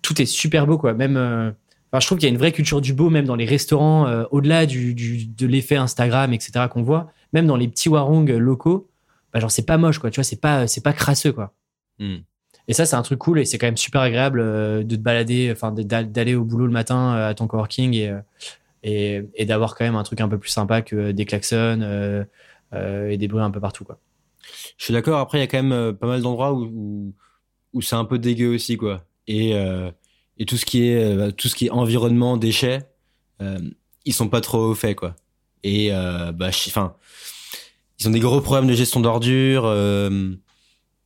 tout est super beau, quoi. Même, je trouve qu'il y a une vraie culture du beau, même dans les restaurants, au-delà du, du- de l'effet Instagram, etc. qu'on voit, même dans les petits warung locaux, bah, genre c'est pas moche, quoi. Tu vois, c'est pas, c'est pas crasseux, quoi. Hmm. Et ça, c'est un truc cool et c'est quand même super agréable euh, de te balader, enfin d'aller au boulot le matin euh, à ton coworking et, euh, et, et d'avoir quand même un truc un peu plus sympa que des klaxons euh, et des bruits un peu partout, quoi. Je suis d'accord. Après, il y a quand même pas mal d'endroits où, où, où c'est un peu dégueu aussi, quoi. Et, et tout ce qui est, euh, tout ce qui est environnement, déchets, ils sont pas trop faits, quoi. Et, bah, je- enfin, ils ont des gros problèmes de gestion d'ordures. euh,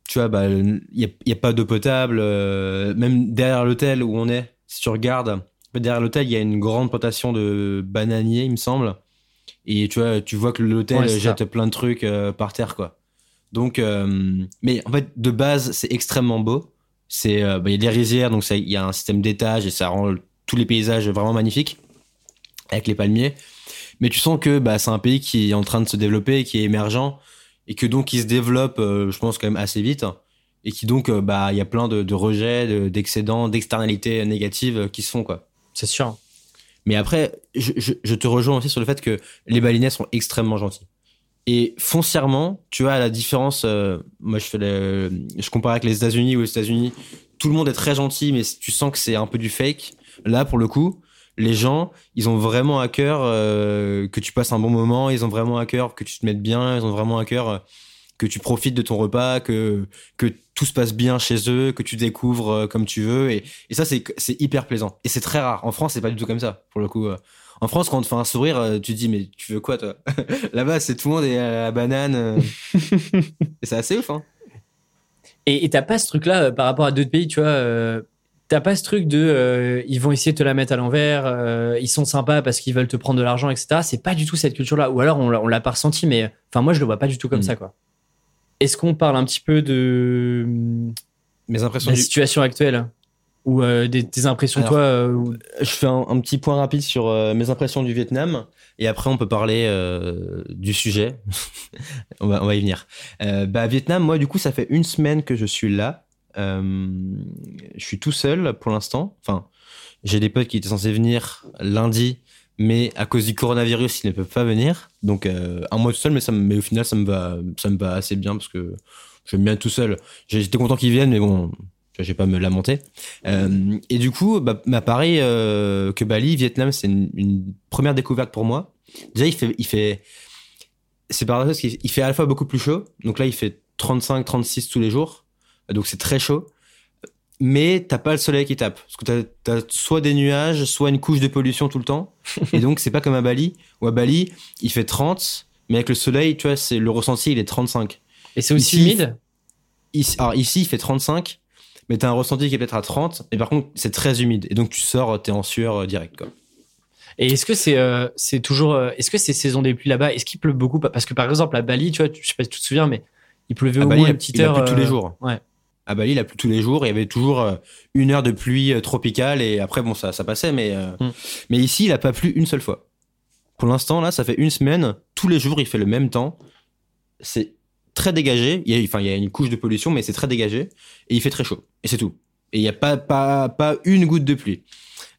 tu vois, bah, il y a, y a pas d'eau potable. euh, même derrière l'hôtel où on est, si tu regardes, derrière l'hôtel, il y a une grande plantation de bananiers, il me semble. Et tu vois, tu vois que l'hôtel Ouais, jette plein de trucs euh, par terre, quoi. Donc, euh, mais en fait, de base, c'est extrêmement beau. C'est, euh, bah, il y a des rizières, donc il y a un système d'étages et ça rend tous les paysages vraiment magnifiques avec les palmiers. Mais tu sens que bah, c'est un pays qui est en train de se développer, qui est émergent et que donc il se développe, euh, je pense quand même assez vite et qui donc euh, bah il y a plein de, de rejets, de- d'excédents, d'externalités négatives euh, qui se font quoi. C'est sûr. Mais après, je, je, je te rejoins aussi sur le fait que les Balinais sont extrêmement gentils. Et foncièrement, tu vois, la différence, euh, moi je fais le, je compare avec les États-Unis où les États-Unis, tout le monde est très gentil, mais tu sens que c'est un peu du fake. Là, pour le coup, les gens, ils ont vraiment à cœur euh, que tu passes un bon moment, ils ont vraiment à cœur que tu te mettes bien, ils ont vraiment à cœur euh, que tu profites de ton repas, que que tout se passe bien chez eux, que tu découvres euh, comme tu veux. Et, et ça, c'est c'est hyper plaisant. Et c'est très rare. En France, c'est pas du tout comme ça, pour le coup. En France, quand on te fait un sourire, tu te dis, mais tu veux quoi, toi? *laughs* Là-bas, c'est tout le monde est à la banane. *laughs* et c'est assez ouf, hein Et et t'as pas ce truc-là euh, par rapport à d'autres pays, tu vois. euh, T'as pas ce truc de euh, ils vont essayer de te la mettre à l'envers, euh, ils sont sympas parce qu'ils veulent te prendre de l'argent, etc. C'est pas du tout cette culture-là. Ou alors on, l'a- pas ressenti, mais enfin moi je le vois pas du tout comme Mm. ça, quoi. Est-ce qu'on parle un petit peu de Mes impressions la du- situation actuelle? Ou euh, des, des impressions Alors, toi Je fais un, un petit point rapide sur mes impressions du Vietnam et après on peut parler du sujet. *laughs* on, va, on va y venir. Bah Vietnam, moi du coup ça fait une semaine que je suis là. Euh, je suis tout seul pour l'instant. Enfin, j'ai des potes qui étaient censés venir lundi, mais à cause du coronavirus ils ne peuvent pas venir. Donc euh, un mois tout seul, mais au final ça me va, ça me va assez bien parce que j'aime bien tout seul. J'ai- J'étais content qu'ils viennent, mais bon, je vais pas me lamenter. Euh, et du coup, bah, bah, pareil que Bali, Vietnam, c'est une, première découverte pour moi. Déjà, il fait, il fait, c'est paradoxal parce qu'il il fait à la fois beaucoup plus chaud. Donc là, il fait 35, 36 tous les jours. Donc c'est très chaud. mais t'as pas le soleil qui tape. Parce que t'as as soit des nuages, soit une couche de pollution tout le temps. *laughs* et donc, c'est pas comme à Bali, où à Bali, il fait 30, mais avec le soleil, tu vois, c'est le ressenti, il est 35. Et c'est aussi Ici, humide Ici, alors ici, il fait 35, mais t'as un ressenti qui est peut-être à 30, et par contre, c'est très humide. Et donc, tu sors, t'es en sueur euh, direct, quoi. Et est-ce que c'est euh, c'est toujours euh, est-ce que c'est saison des pluies là-bas? Est-ce qu'il pleut beaucoup? Parce que par exemple à Bali, tu vois, tu- je sais pas si tu te souviens, mais il pleuvait À au Bali, moins une petite il a heure. plu tous les euh, jours. Ouais. À Bali, il a plu tous les jours. Il y avait toujours euh, une heure de pluie euh, tropicale et après, bon, ça, ça passait. Mais, euh, Mm. mais ici, il a pas plu une seule fois. Pour l'instant, là, ça fait une semaine. Tous les jours, il fait le même temps. C'est très dégagé. Il y a, enfin, il y a une couche de pollution, mais c'est très dégagé. Et il fait très chaud. Et c'est tout. Et il n'y a pas, pas, pas une goutte de pluie.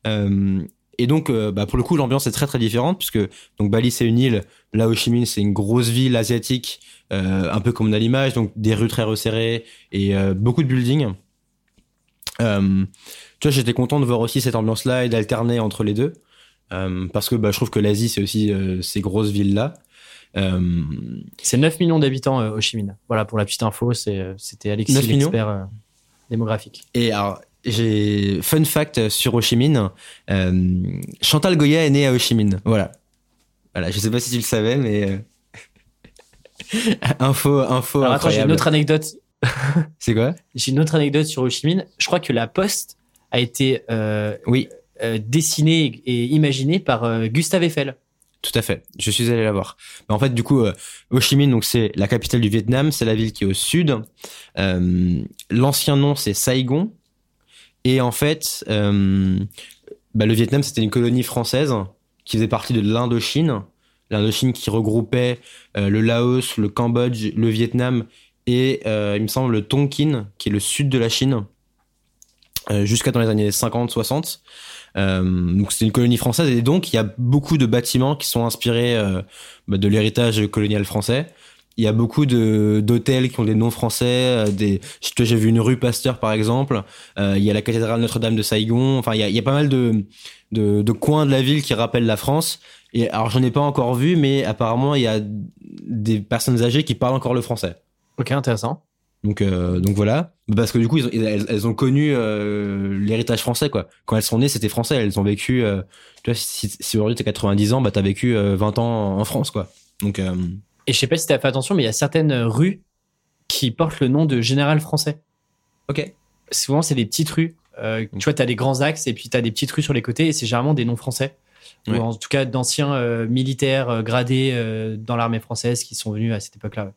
Euh, et donc, euh, bah, pour le coup, l'ambiance est très très différente puisque donc Bali c'est une île, là Ho Chi Minh c'est une grosse ville asiatique, euh, un peu comme on a l'image, donc des rues très resserrées et euh, beaucoup de buildings. Tu vois, j'étais content de voir aussi cette ambiance-là et d'alterner entre les deux parce que bah, je trouve que l'Asie c'est aussi ces grosses villes-là. C'est 9 millions d'habitants Ho Chi Minh. Voilà pour la petite info, c'était Alexis 9 millions l'expert démographique. Et alors, j'ai fun fact sur Ho Chi Minh. euh, Chantal Goya est née à Ho Chi Minh. Voilà. Voilà. Je sais pas si tu le savais, mais euh, *laughs* info, info Alors attends, j'ai une autre anecdote. *laughs* C'est quoi? J'ai une autre anecdote sur Ho Chi Minh. Je crois que la poste a été euh, Oui, euh, dessinée et imaginée par Gustave Eiffel. tout à fait. Je suis allé la voir. Mais en fait, du coup, euh, Ho Chi Minh, donc c'est la capitale du Vietnam. C'est la ville qui est au sud. Euh, L'ancien nom c'est Saigon. Et en fait, euh, bah, le Vietnam c'était une colonie française qui faisait partie de l'Indochine. L'Indochine qui regroupait euh, le Laos, le Cambodge, le Vietnam et euh, il me semble le Tonkin qui est le sud de la Chine jusqu'à dans les années 50-60. Euh, donc c'est une colonie française et donc il y a beaucoup de bâtiments qui sont inspirés bah, de l'héritage colonial français. Il y a beaucoup de d'hôtels qui ont des noms français. euh, Des, j'ai vu une rue Pasteur par exemple. Euh, il y a la cathédrale Notre-Dame de Saigon. Enfin, il y a, il y a pas mal de, de de coins de la ville qui rappellent la France. Et alors j'en ai pas encore vu, mais apparemment il y a des personnes âgées qui parlent encore le français. Ok, intéressant. Donc, euh, donc voilà. Parce que du coup, ils ont- elles, elles ont connu euh, l'héritage français, quoi. Quand elles sont nées, c'était français. Elles ont vécu. euh, tu vois, si, si aujourd'hui t'as 90 ans, bah t'as vécu euh, 20 ans en France, quoi. Donc, euh, Et je sais pas si t'as fait attention, mais il y a certaines rues qui portent le nom de général français. ok. Souvent, c'est des petites rues. Euh, tu vois, t'as des grands axes et puis t'as des petites rues sur les côtés et c'est généralement des noms français. Ouais. Ou en tout cas d'anciens euh, militaires euh, gradés euh, dans l'armée française qui sont venus à cette époque-là. ouais.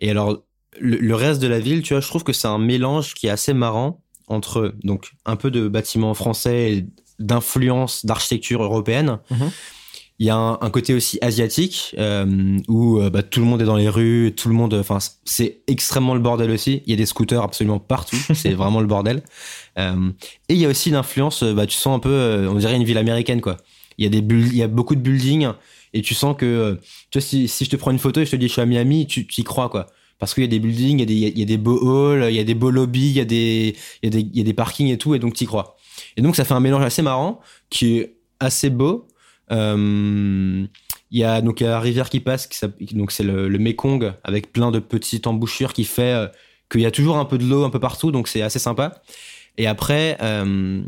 Et alors, le, le reste de la ville, tu vois, je trouve que c'est un mélange qui est assez marrant entre donc un peu de bâtiments français, et d'influence d'architecture européenne. Mhm. Il y a un, un côté aussi asiatique euh, où euh, bah, tout le monde est dans les rues, tout le monde, enfin c'est extrêmement le bordel aussi. Il y a des scooters absolument partout, c'est vraiment le bordel. Euh, et il y a aussi l'influence, euh, bah, tu sens un peu, euh, on dirait une ville américaine quoi. Il y a des il y a beaucoup de buildings et tu sens que, euh, tu vois, si, si je te prends une photo et je te dis je suis à Miami, tu tu y crois quoi. Parce qu'il y a des buildings, il y a des, il y a des beaux halls, il y a des beaux lobbies, il y a des, il y a des, il y a des parkings et tout, et donc t'y crois. Et donc ça fait un mélange assez marrant, qui est assez beau. Euh, il y a donc y a la rivière qui passe, donc c'est le, le Mekong avec plein de petites embouchures qui fait euh, qu'il y a toujours un peu de l'eau un peu partout, donc c'est assez sympa. Et après, euh,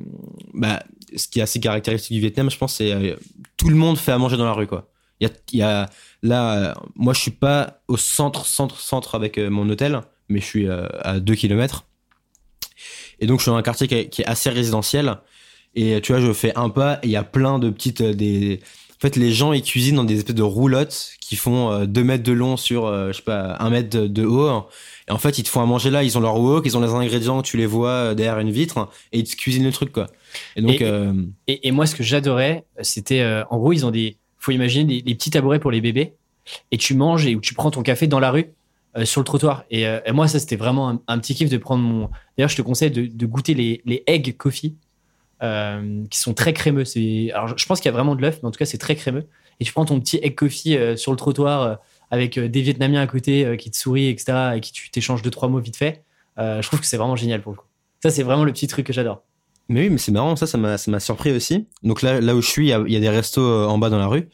bah, ce qui est assez caractéristique du Vietnam, je pense, c'est euh, tout le monde fait à manger dans la rue, quoi. Il y a, là, moi, je suis pas au centre, centre, centre avec mon hôtel, mais je suis à 2 kilomètres. Et donc, je suis dans un quartier qui est assez résidentiel. Et tu vois, je fais un pas et il y a plein de petites, euh, des, en fait, les gens, ils cuisinent dans des espèces de roulottes qui font 2 mètres de long sur, euh, je sais pas, 1 mètre de, haut. Et en fait, ils te font à manger là, ils ont leur wok, ils ont les ingrédients, tu les vois euh, derrière une vitre, et ils te cuisinent le truc, quoi. Et donc, Et- euh, Et, et moi, ce que j'adorais, c'était, euh, en gros, ils ont des, faut imaginer des, des petits tabourets pour les bébés, et tu manges et ou tu prends ton café dans la rue, euh, sur le trottoir. Et, euh, et moi, ça, c'était vraiment un, un petit kiff de prendre mon. D'ailleurs, je te conseille de, de goûter les, les egg coffee, euh, qui sont très crémeux. Alors, je- pense qu'il y a vraiment de l'œuf, mais en tout cas, c'est très crémeux. Et tu prends ton petit egg coffee euh, sur le trottoir euh, avec des Vietnamiens à côté qui te sourient, etc., et qui tu t'échanges deux trois mots vite fait. Je trouve que c'est vraiment génial pour le coup. Ça, c'est vraiment le petit truc que j'adore. Mais oui, mais c'est marrant, ça, ça m'a, surpris aussi. Donc là, là où je suis, il y a, il y a des restos en bas dans la rue,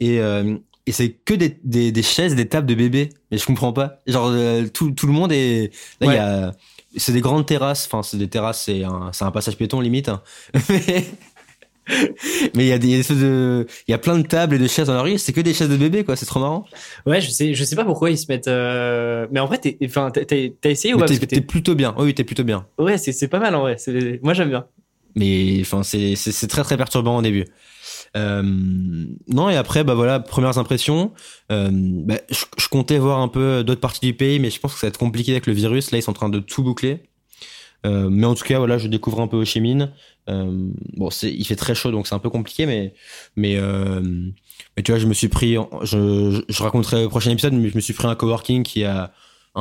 et, euh, et c'est que des, des, des chaises, des tables de bébés. Mais je comprends pas. Genre euh, tout, tout le monde est là. Il y a c'est des grandes terrasses. Enfin, c'est des terrasses, c'est un, c'est un passage piéton limite. hein. *laughs* Mais il y a des de, il y a plein de tables et de chaises dans la rue. C'est que des chaises de bébé, quoi. C'est trop marrant. Ouais, je sais, je sais pas pourquoi ils se mettent. euh, Mais en vrai, t'es- enfin, t'as essayé ou pas? t'es, Parce que t'es t'es- plutôt bien. Oui, t'es plutôt bien. Ouais, c'est pas mal en vrai. Moi, j'aime bien. Mais enfin, c'est, c'est très très perturbant au début. Euh, non, et après, bah voilà, premières impressions. Euh, bah, je, comptais voir un peu d'autres parties du pays, mais je pense que ça va être compliqué avec le virus. Là, ils sont en train de tout boucler. Euh, mais en tout cas, voilà, je découvre un peu Ho Chi Minh. Bon, c'est, il fait très chaud, donc c'est un peu compliqué, mais, mais, mais tu vois, je me suis pris, je, je, je raconterai au prochain épisode, mais je me suis pris un coworking qui a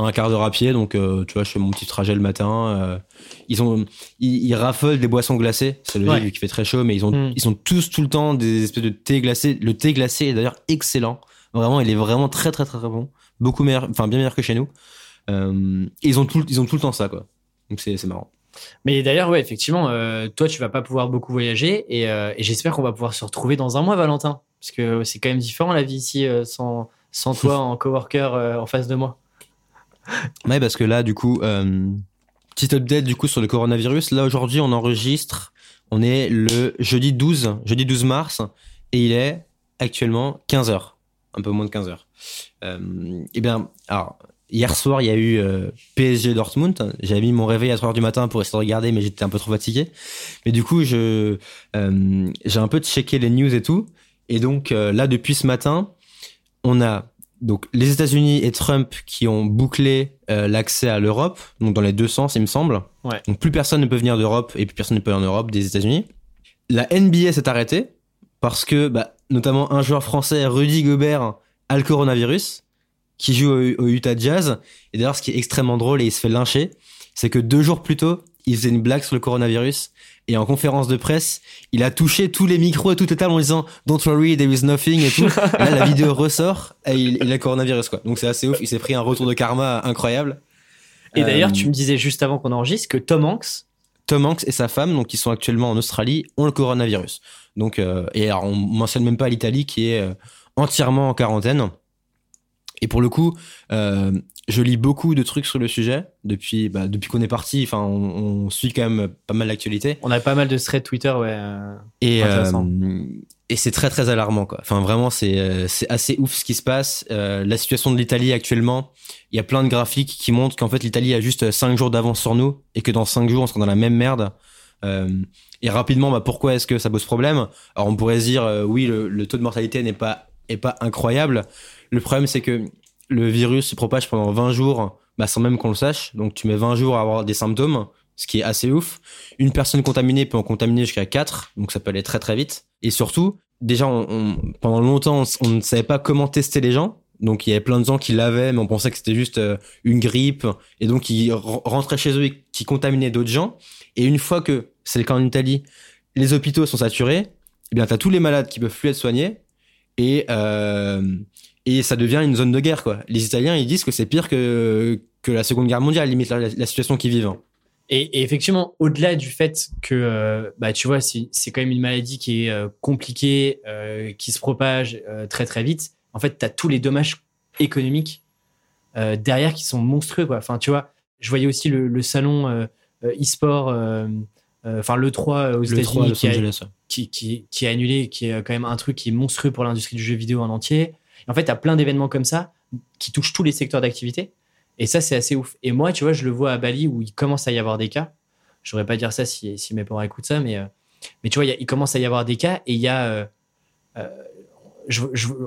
un quart d'heure à pied, donc euh, tu vois, je fais mon petit trajet le matin. euh, ils ont, ils, ils raffolent des boissons glacées, c'est logique Ouais. vu qu'il fait très chaud, mais ils ont, Mm. ils ont tous tout le temps des espèces de thé glacé. Le thé glacé est d'ailleurs excellent, vraiment, il est vraiment très très très, très bon, beaucoup meilleur, enfin bien meilleur que chez nous. Euh, et ils ont tout, ils ont tout le temps ça, quoi. Donc c'est, c'est marrant. Mais d'ailleurs, ouais, effectivement, euh, toi, tu vas pas pouvoir beaucoup voyager et, euh, et j'espère qu'on va pouvoir se retrouver dans un mois, Valentin, parce que c'est quand même différent la vie ici euh, sans sans *laughs* toi en coworker en face de moi. Ouais, parce que là, du coup, euh, petit update du coup sur le coronavirus. Là, aujourd'hui, on enregistre. On est le jeudi 12, jeudi 12 mars, et il est actuellement 15 heures, un peu moins de 15 heures. Euh, eh bien, alors, hier soir, il y a eu euh, PSG Dortmund. J'avais mis mon réveil à 3 heures du matin pour essayer de regarder, mais j'étais un peu trop fatigué. Mais du coup, je, euh, j'ai un peu checké les news et tout. Et donc, euh, là, depuis ce matin, on a donc les États-Unis et Trump qui ont bouclé euh, l'accès à l'Europe, donc dans les deux sens, il me semble. Ouais. Donc plus personne ne peut venir d'Europe et plus personne ne peut aller en Europe des États-Unis. La NBA s'est arrêtée parce que, bah, notamment un joueur français, Rudy Gobert, a le coronavirus, qui joue au, au Utah Jazz. Et d'ailleurs, ce qui est extrêmement drôle et il se fait lyncher, c'est que deux jours plus tôt, il faisait une blague sur le coronavirus et en conférence de presse, il a touché tous les micros et toutes les tables en disant Don't worry, there is nothing et tout. Et là, la vidéo *laughs* ressort et il, il a le coronavirus quoi. Donc c'est assez ouf. Il s'est pris un retour de karma incroyable. Et d'ailleurs, Euh, tu me disais juste avant qu'on enregistre que Tom Hanks, Tom Hanks et sa femme, donc qui sont actuellement en Australie, ont le coronavirus. Donc euh, et alors on mentionne même pas l'Italie qui est euh, entièrement en quarantaine. Et pour le coup, euh, je lis beaucoup de trucs sur le sujet depuis bah, depuis qu'on est parti. Enfin, on, on suit quand même pas mal l'actualité. on a pas mal de threads Twitter, ouais. euh, Et, euh, et c'est très très alarmant quoi. Enfin vraiment c'est euh, c'est assez ouf ce qui se passe. Euh, la situation de l'Italie actuellement, il y a plein de graphiques qui montrent qu'en fait l'Italie a juste 5 jours d'avance sur nous et que dans 5 jours on sera dans la même merde. Euh, et rapidement, bah, pourquoi est-ce que ça pose problème? Alors on pourrait se dire oui le, le taux de mortalité n'est pas est pas incroyable. Le problème c'est que le virus se propage pendant 20 jours bah, sans même qu'on le sache. Donc tu mets 20 jours à avoir des symptômes, ce qui est assez ouf. Une personne contaminée peut en contaminer jusqu'à 4, donc ça peut aller très très vite. Et surtout, déjà, pendant longtemps, on, ne savait pas comment tester les gens. Donc il y avait plein de gens qui l'avaient, mais on pensait que c'était juste euh, une grippe. Et donc ils re- rentraient chez eux et qui contaminaient d'autres gens. Et une fois que, c'est le cas en Italie, les hôpitaux sont saturés, eh bien t'as tous les malades qui peuvent plus être soignés. Et, euh, et ça devient une zone de guerre, quoi. Les Italiens, ils disent que c'est pire que, que la Seconde Guerre mondiale, limite la, la situation qu'ils vivent. Et, et effectivement, au-delà du fait que, euh, bah, tu vois, c'est c'est quand même une maladie qui est euh, compliquée, euh, qui se propage très très vite. En fait, tu as tous les dommages économiques derrière qui sont monstrueux, quoi. Enfin, tu vois, je voyais aussi le, le salon e-sport, enfin le 3 aux Le 3 à États-Unis qui, qui, qui, qui est annulé, qui est quand même un truc qui est monstrueux pour l'industrie du jeu vidéo en entier. En fait, tu as plein d'événements comme ça qui touchent tous les secteurs d'activité. Et ça, c'est assez ouf. Et moi, tu vois, je le vois à Bali où il commence à y avoir des cas. Je devrais pas dire ça si, mes parents écoutent ça, mais, euh, mais tu vois, il, commence à y avoir des cas et il y a. euh, euh,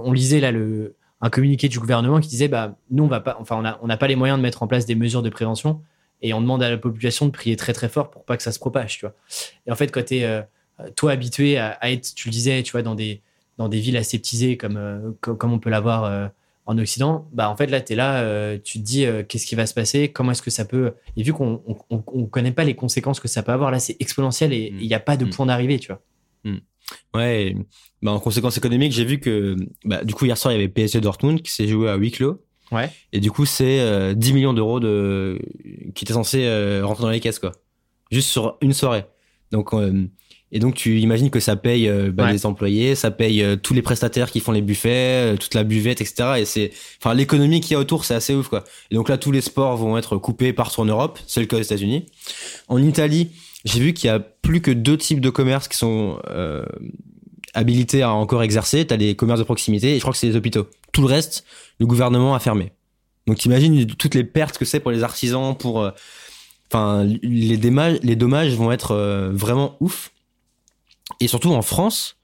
on lisait là le, un communiqué du gouvernement qui disait bah, nous, on va pas, enfin, on n'a on pas les moyens de mettre en place des mesures de prévention et on demande à la population de prier très très fort pour pas que ça se propage, tu vois. Et en fait, quand tu es, toi, habitué à, à être, tu le disais, tu vois, dans des, dans des villes aseptisées comme, euh, co- comme on peut l'avoir euh, en Occident, bah en fait là, tu es là, euh, tu te dis euh, qu'est-ce qui va se passer, comment est-ce que ça peut. Et vu qu'on on, on- on connaît pas les conséquences que ça peut avoir, là, c'est exponentiel et il Mm. n'y a pas de Mm. point d'arrivée, tu vois. Ouais, et, bah, en conséquence économique, j'ai vu que, bah, du coup, hier soir, il y avait PSG Dortmund qui s'est joué à huis clos. Ouais. Et du coup, c'est euh, 10 millions d'euros de... qui étaient censés rentrer dans les caisses, quoi. Juste sur une soirée. Donc, Et donc tu imagines que ça paye euh, bah, Ouais. les employés, ça paye euh, tous les prestataires qui font les buffets, euh, toute la buvette, etc. Et c'est, enfin l'économie qu'il y a autour, c'est assez ouf quoi. Et donc là tous les sports vont être coupés partout en Europe, c'est le cas aux États-Unis. En Italie, j'ai vu qu'il y a plus que deux types de commerces qui sont euh, habilités à encore exercer. T'as les commerces de proximité et je crois que c'est les hôpitaux. Tout le reste, le gouvernement a fermé. Donc t'imagines toutes les pertes que c'est pour les artisans, pour, euh, enfin les dommages, les dommages vont être euh, vraiment ouf. Et surtout en France,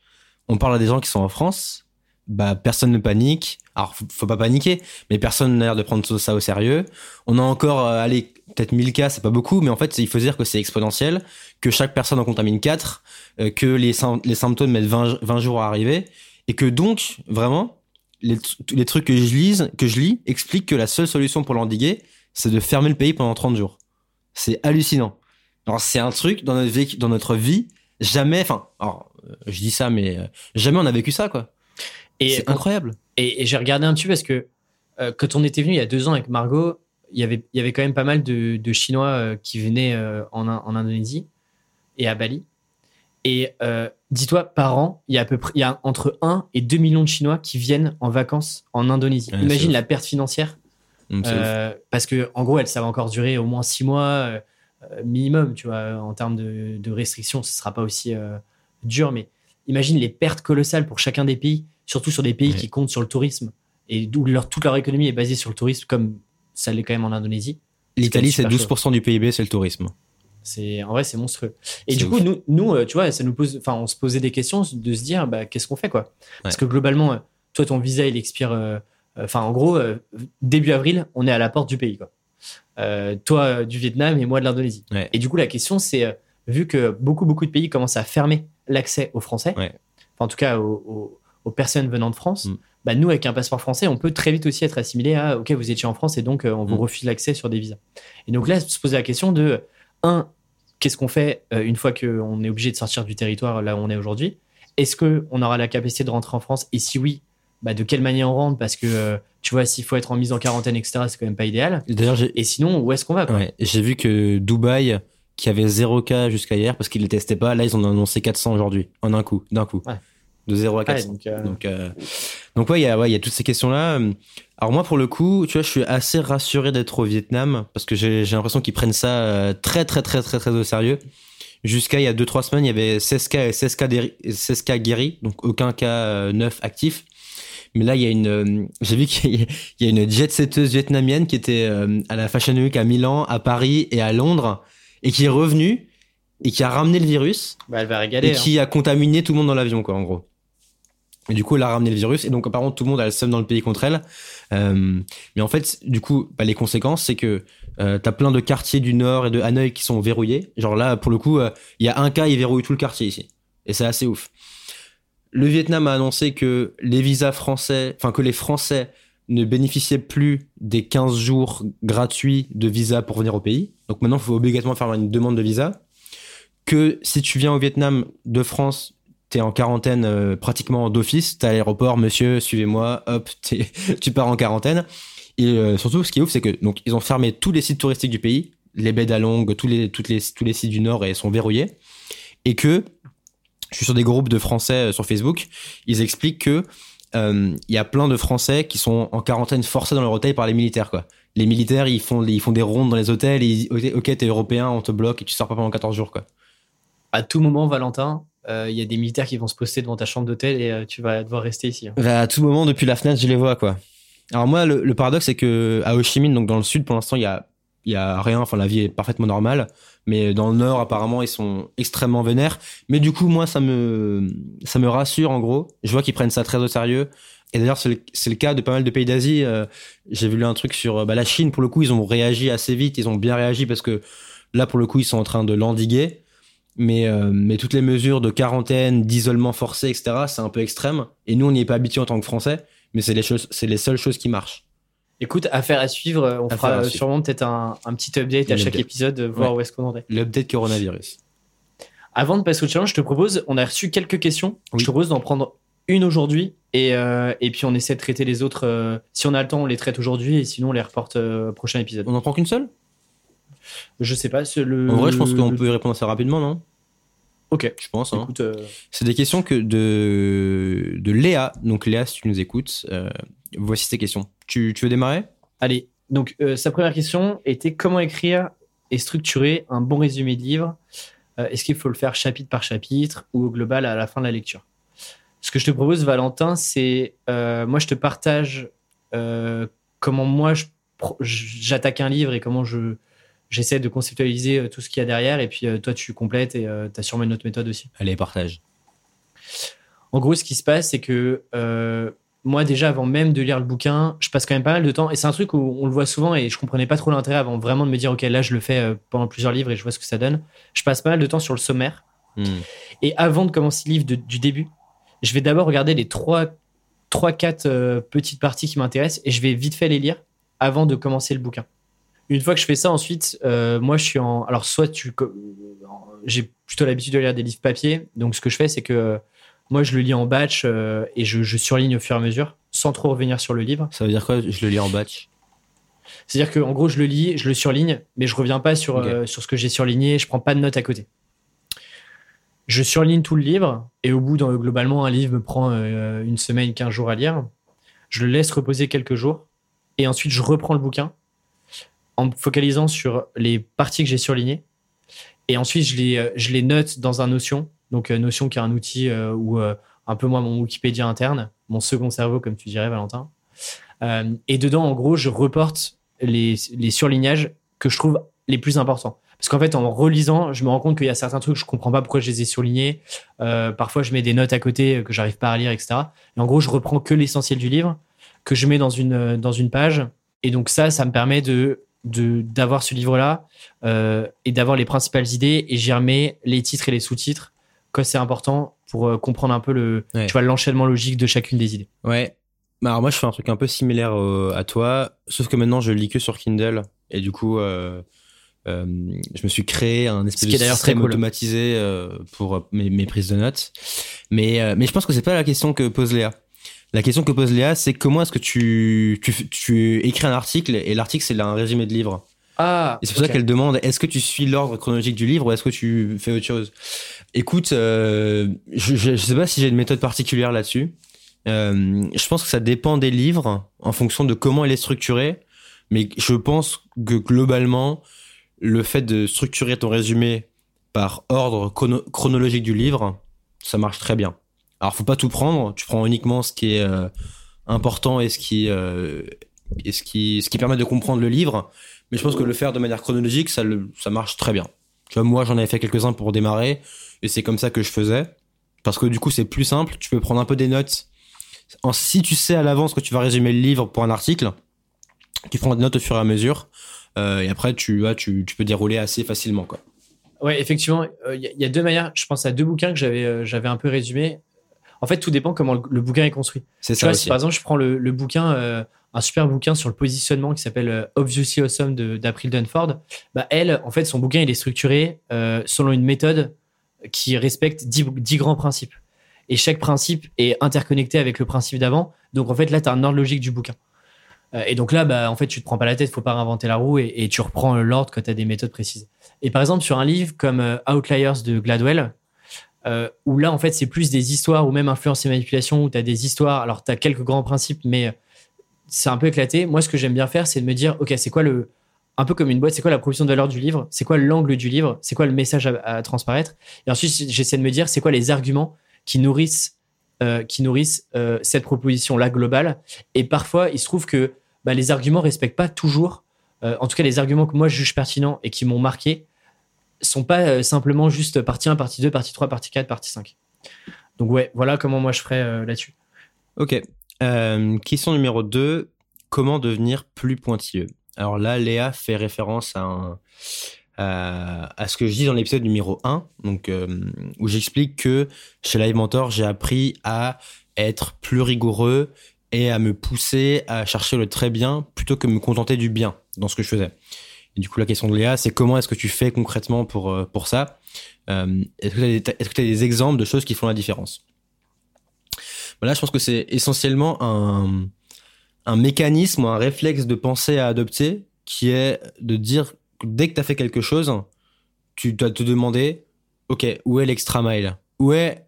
on parle à des gens qui sont en France, bah personne ne panique. Alors faut, faut pas paniquer, mais personne n'a l'air de prendre ça au sérieux. On a encore, euh, allez, peut-être 1000 cas, c'est pas beaucoup, mais en fait il faut dire que c'est exponentiel, que chaque personne en contamine 4, euh, que les, les symptômes mettent 20, 20 jours à arriver, et que donc vraiment les, tr- les trucs que je lise, que je lis, expliquent que la seule solution pour l'endiguer, c'est de fermer le pays pendant 30 jours. C'est hallucinant. Alors c'est un truc dans notre vie jamais, enfin, euh, je dis ça, mais euh, jamais on a vécu ça, quoi. C'est incroyable. et, et j'ai regardé un petit peu parce que euh, quand on était venu il y a deux ans avec Margot, il y avait, il y avait quand même pas mal de, de Chinois euh, qui venaient euh, en, In- en Indonésie et à Bali. Et dis-toi, par an, il y a à peu près, il y a entre 1 et 2 millions de Chinois qui viennent en vacances en Indonésie. Ouais, Imagine la perte financière. Euh, parce que en gros, elle, ça va encore durer au moins six mois minimum, tu vois, en termes de, de restrictions, ce sera pas aussi euh, dur, mais imagine les pertes colossales pour chacun des pays, surtout sur des pays qui comptent sur le tourisme et d'où leur, toute leur économie est basée sur le tourisme, comme ça l'est quand même en Indonésie. L'Italie, c'est super 12% du PIB, c'est le tourisme. C'est en vrai, c'est monstrueux. Et du coup, nous, nous, euh, tu vois, ça nous pose, enfin, on se posait des questions de se dire, bah, qu'est-ce qu'on fait, quoi? Parce Ouais. que globalement, euh, toi, ton visa, il expire, euh, euh, enfin, en gros, euh, début avril, on est à la porte du pays, quoi. Euh, toi euh, du Vietnam et moi de l'Indonésie. Ouais. Et du coup, la question, c'est, euh, vu que beaucoup, beaucoup de pays commencent à fermer l'accès aux Français, Ouais. enfin, en tout cas aux, aux- aux personnes venant de France, Mm. bah, nous, avec un passeport français, on peut très vite aussi être assimilé à, OK, vous étiez en France et donc euh, on vous Mm. refuse l'accès sur des visas. Et donc là, se poser la question de, un, qu'est-ce qu'on fait euh, une fois qu'on est obligé de sortir du territoire là où on est aujourd'hui? Est-ce qu'on aura la capacité de rentrer en France? Et si oui, bah, de quelle manière on rentre Parce que, euh, tu vois, s'il faut être en mise en quarantaine, etc., c'est quand même pas idéal. Et D'ailleurs, Et sinon, où est-ce qu'on va ouais, j'ai vu que Dubaï, qui avait 0 cas jusqu'à hier, parce qu'ils ne les testaient pas, là, ils en ont annoncé 400 aujourd'hui, en un coup, d'un coup. Ouais. De 0 à Ouais, 400. donc, euh, Donc, euh, donc ouais, il y a, ouais, il y a toutes ces questions-là. Alors moi, pour le coup, tu vois, je suis assez rassuré d'être au Vietnam parce que j'ai l'impression qu'ils prennent ça euh, très, très, très, très, très au sérieux. Jusqu'à il y a 2-3 semaines, il y avait 16 cas, et 16 cas, déri- 16 cas guéris, donc aucun cas euh, neuf actif. Mais là, il y a une, euh, *laughs* j'ai vu qu'il y a- il y a une jet-setteuse vietnamienne qui était euh, à la Fashion Week à Milan, à Paris et à Londres et qui est revenue et qui a ramené le virus bah, elle va régaler. et hein. qui a contaminé tout le monde dans l'avion, quoi, en gros. Et du coup, elle a ramené le virus. Et donc, apparemment, tout le monde a le seum dans le pays contre elle. Euh, mais en fait, du coup, bah, les conséquences, c'est que euh, t'as plein de quartiers du Nord et de Hanoï qui sont verrouillés. Genre là, pour le coup, euh, il y a un cas, il verrouille tout le quartier ici. Et c'est assez ouf. Le Vietnam a annoncé que les visas français, enfin que les Français ne bénéficiaient plus des 15 jours gratuits de visa pour venir au pays. Donc maintenant, il faut obligatoirement faire une demande de visa. Que si tu viens au Vietnam de France, t'es en quarantaine euh, pratiquement d'office. T'as à l'aéroport, monsieur, suivez-moi, hop, t'es- *laughs* tu pars en quarantaine. Et euh, surtout, ce qui est ouf, c'est que donc ils ont fermé tous les sites touristiques du pays, les baies d'Along, tous les, toutes les, tous les sites du Nord et sont verrouillés. Et que je suis sur des groupes de Français euh, sur Facebook, ils expliquent que euh, il y a plein de Français qui sont en quarantaine forcés dans leur hôtel par les militaires, quoi. Les militaires, ils font, ils font des rondes dans les hôtels et ils disent, ok, t'es européen, on te bloque et tu sors pas pendant 14 jours, quoi. À tout moment, Valentin, euh, il y a des militaires qui vont se poster devant ta chambre d'hôtel et euh, tu vas devoir rester ici. hein. Bah, à tout moment, depuis la fenêtre, je les vois, quoi. Alors moi, le, le paradoxe, c'est que à Ho Chi Minh, donc dans le sud, pour l'instant, il y a, il y a rien. Enfin, la vie est parfaitement normale. Mais dans le nord, apparemment, ils sont extrêmement vénères. Mais du coup, moi, ça me, ça me rassure, en gros. Je vois qu'ils prennent ça très au sérieux. Et d'ailleurs, c'est le, le cas de pas mal de pays d'Asie. Euh, J'ai vu un truc sur bah, la Chine. Pour le coup, ils ont réagi assez vite. Ils ont bien réagi parce que là, pour le coup, ils sont en train de l'endiguer. Mais, euh, mais toutes les mesures de quarantaine, d'isolement forcé, etc., c'est un peu extrême. Et nous, on n'y est pas habitué en tant que Français, mais c'est les, c'est les seules choses qui marchent. Écoute, affaire à suivre. euh, On Affaire fera euh, sûrement peut-être un, un petit update à chaque update. épisode, euh, voir Ouais. où est-ce qu'on en est. L'update coronavirus. Avant de passer au challenge, je te propose, on a reçu quelques questions. Oui. Je te propose d'en prendre une aujourd'hui et, euh, et puis on essaie de traiter les autres. euh, si on a le temps, on les traite aujourd'hui et sinon on les reporte euh, au prochain épisode. On n'en prend qu'une seule? Je sais pas. Le, En vrai, je pense qu'on peut y répondre assez rapidement, non? Ok. je pense. hein. C'est des questions que de, de Léa. Donc Léa, si tu nous écoutes, voici tes questions. Tu, tu veux démarrer? Allez. Donc, euh, sa première question était comment écrire et structurer un bon résumé de livre? Euh, Est-ce qu'il faut le faire chapitre par chapitre ou au global à la fin de la lecture? Ce que je te propose, Valentin, c'est euh, moi, je te partage comment moi j'attaque un livre et comment je j'essaie de conceptualiser tout ce qu'il y a derrière. Et puis, toi, tu complètes et tu as sûrement une autre méthode aussi. Allez, partage. En gros, ce qui se passe, c'est que moi, déjà, avant même de lire le bouquin, je passe quand même pas mal de temps. Et c'est un truc où on le voit souvent et je comprenais pas trop l'intérêt avant vraiment de me dire, OK, là, je le fais euh, pendant plusieurs livres et je vois ce que ça donne. Je passe pas mal de temps sur le sommaire. Hmm. Et avant de commencer le livre de- du début, je vais d'abord regarder les trois, trois quatre euh, petites parties qui m'intéressent et je vais vite fait les lire avant de commencer le bouquin. Une fois que je fais ça, ensuite, euh, moi, je suis en. Alors, soit tu. J'ai plutôt l'habitude de lire des livres papier. Donc, ce que je fais, c'est que euh, moi, je le lis en batch euh, et je, je surligne au fur et à mesure, sans trop revenir sur le livre. Ça veut dire quoi Je le lis en batch? C'est-à-dire qu'en gros, je le lis, je le surligne, mais je reviens pas sur, euh, sur ce que j'ai surligné, je prends pas de notes à côté. Je surligne tout le livre, et au bout, dans, globalement, un livre me prend euh, une semaine, 15 jours à lire. Je le laisse reposer quelques jours, et ensuite je reprends le bouquin en me focalisant sur les parties que j'ai surlignées. Et ensuite, je les, je les note dans un Notion. Donc, euh, Notion qui est un outil euh, où euh, un peu moi, mon Wikipédia interne, mon second cerveau, comme tu dirais, Valentin. Et dedans, en gros, je reporte les, surlignages que je trouve les plus importants. Parce qu'en fait, en relisant, je me rends compte qu'il y a certains trucs, je comprends pas pourquoi je les ai surlignés. Parfois, je mets des notes à côté que j'arrive pas à lire, etc. Et en gros, je reprends que l'essentiel du livre, que je mets dans une, dans une page. Et donc ça, ça me permet de d'avoir ce livre-là et d'avoir les principales idées. Et j'y remets les titres et les sous-titres quand c'est important pour euh, comprendre un peu le, Ouais. tu vois, l'enchaînement logique de chacune des idées. Ouais. Bah, alors moi, je fais un truc un peu similaire euh, à toi, sauf que maintenant, je lis que sur Kindle. Et du coup, euh, euh, je me suis créé un espèce Ce qui est de d'ailleurs très système cool. automatisé pour mes, mes prises de notes. Mais, mais je pense que c'est pas la question que pose Léa. La question que pose Léa, c'est comment est-ce que tu, tu, tu écris un article et l'article, c'est un résumé de livre. Ah, Et c'est pour ça qu'elle demande est-ce que tu suis l'ordre chronologique du livre ou est-ce que tu fais autre chose? Écoute, euh, je, je sais pas si j'ai une méthode particulière là-dessus. Euh, je pense que ça dépend des livres en fonction de comment il est structuré. Mais je pense que globalement, le fait de structurer ton résumé par ordre chrono- chronologique du livre, ça marche très bien. Alors, faut pas tout prendre. Tu prends uniquement ce qui est euh, important et ce qui, euh, et ce qui, ce qui permet de comprendre le livre. Mais je pense que le faire de manière chronologique, ça, le- ça marche très bien. Tu vois, moi, j'en avais fait quelques-uns pour démarrer, et c'est comme ça que je faisais. Parce que du coup, c'est plus simple. Tu peux prendre un peu des notes. En, si tu sais à l'avance que tu vas résumer le livre pour un article, tu prends des notes au fur et à mesure. euh, et après, tu, vois, tu, tu peux dérouler assez facilement. Quoi. Ouais, effectivement, il y, a- y a deux manières. Je pense à deux bouquins que j'avais euh, j'avais un peu résumés. En fait, tout dépend comment le, le bouquin est construit. C'est ça vois, aussi. si par exemple je prends le, le bouquin, euh, un super bouquin sur le positionnement qui s'appelle euh, Obviously Awesome de- d'April Dunford, bah elle, en fait, son bouquin il est structuré euh, selon une méthode qui respecte 10, 10 grands principes. Et chaque principe est interconnecté avec le principe d'avant. Donc en fait, là, tu as un ordre logique du bouquin. Euh, et donc là, bah, en fait, tu te prends pas la tête, faut pas réinventer la roue et, tu reprends euh, l'ordre quand tu as des méthodes précises. Et par exemple, sur un livre comme euh, Outliers de Gladwell, où là, en fait, c'est plus des histoires ou même influence et manipulation, où tu as des histoires. Alors, tu as quelques grands principes, mais c'est un peu éclaté. Moi, ce que j'aime bien faire, c'est de me dire, OK, c'est quoi le. Un peu comme une boîte, c'est quoi la proposition de valeur du livre? C'est quoi l'angle du livre? C'est quoi le message à, transparaître? Et ensuite, j'essaie de me dire, c'est quoi les arguments qui nourrissent, euh, qui nourrissent euh, cette proposition-là globale? Et parfois, il se trouve que bah, les arguments respectent pas toujours, euh, en tout cas, les arguments que moi je juge pertinents et qui m'ont marqué, sont pas simplement juste partie 1, partie 2, partie 3, partie 4, partie 5. Donc ouais, voilà comment moi je ferais là-dessus. Ok. Question numéro 2. Comment devenir plus pointilleux? Alors là, Léa fait référence à, à, ce que je dis dans l'épisode numéro 1, donc, euh, où j'explique que chez Live Mentor, j'ai appris à être plus rigoureux et à me pousser à chercher le très bien plutôt que me contenter du bien dans ce que je faisais. Et du coup, la question de Léa, c'est comment est-ce que tu fais concrètement pour, euh, pour ça Euh, Est-ce que tu as, des- exemples de choses qui font la différence? Bah Là, je pense que c'est essentiellement un, un mécanisme un réflexe de pensée à adopter qui est de dire que dès que tu as fait quelque chose, tu dois te demander ok, où est l'extra mile? Où est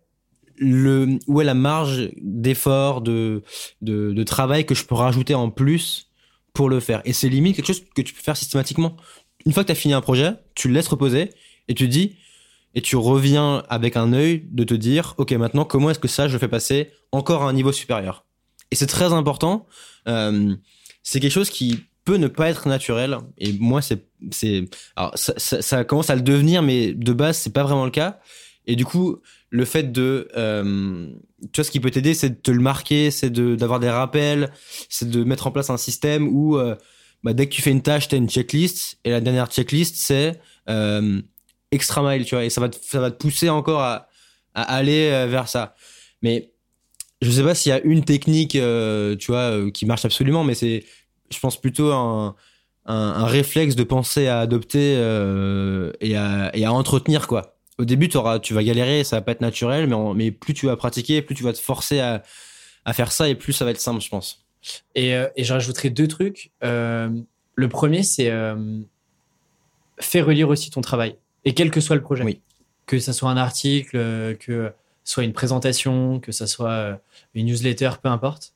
le, où est la marge d'effort, de, de, de travail que je peux rajouter en plus pour le faire? Et c'est limite quelque chose que tu peux faire systématiquement. Une fois que tu as fini un projet, tu le laisses reposer et tu dis, et tu reviens avec un œil de te dire, ok, maintenant, comment est-ce que ça, je fais passer encore à un niveau supérieur? Et c'est très important. Euh, c'est quelque chose qui peut ne pas être naturel. Et moi, c'est, c'est, alors ça, ça, ça commence à le devenir, mais de base, c'est pas vraiment le cas. Et du coup, le fait de, euh, tu vois, ce qui peut t'aider, c'est de te le marquer, c'est de d'avoir des rappels, c'est de mettre en place un système où, euh, bah, dès que tu fais une tâche, t'as une checklist, et la dernière checklist, c'est euh, extra mile, tu vois, et ça va te, ça va te pousser encore à, à aller euh, vers ça. Mais je sais pas s'il y a une technique, euh, tu vois, euh, qui marche absolument, mais c'est, je pense plutôt un, un, un réflexe de penser à adopter euh, et, à, et à entretenir, quoi au début, auras, tu vas galérer, ça va pas être naturel, mais, mais plus tu vas pratiquer, plus tu vas te forcer à, à faire ça et plus ça va être simple, je pense. Et, et je rajouterai deux trucs. Le premier, c'est fais relire aussi ton travail, et quel que soit le projet. Oui. Que ça soit un article, que soit une présentation, que ça soit euh, une newsletter, peu importe.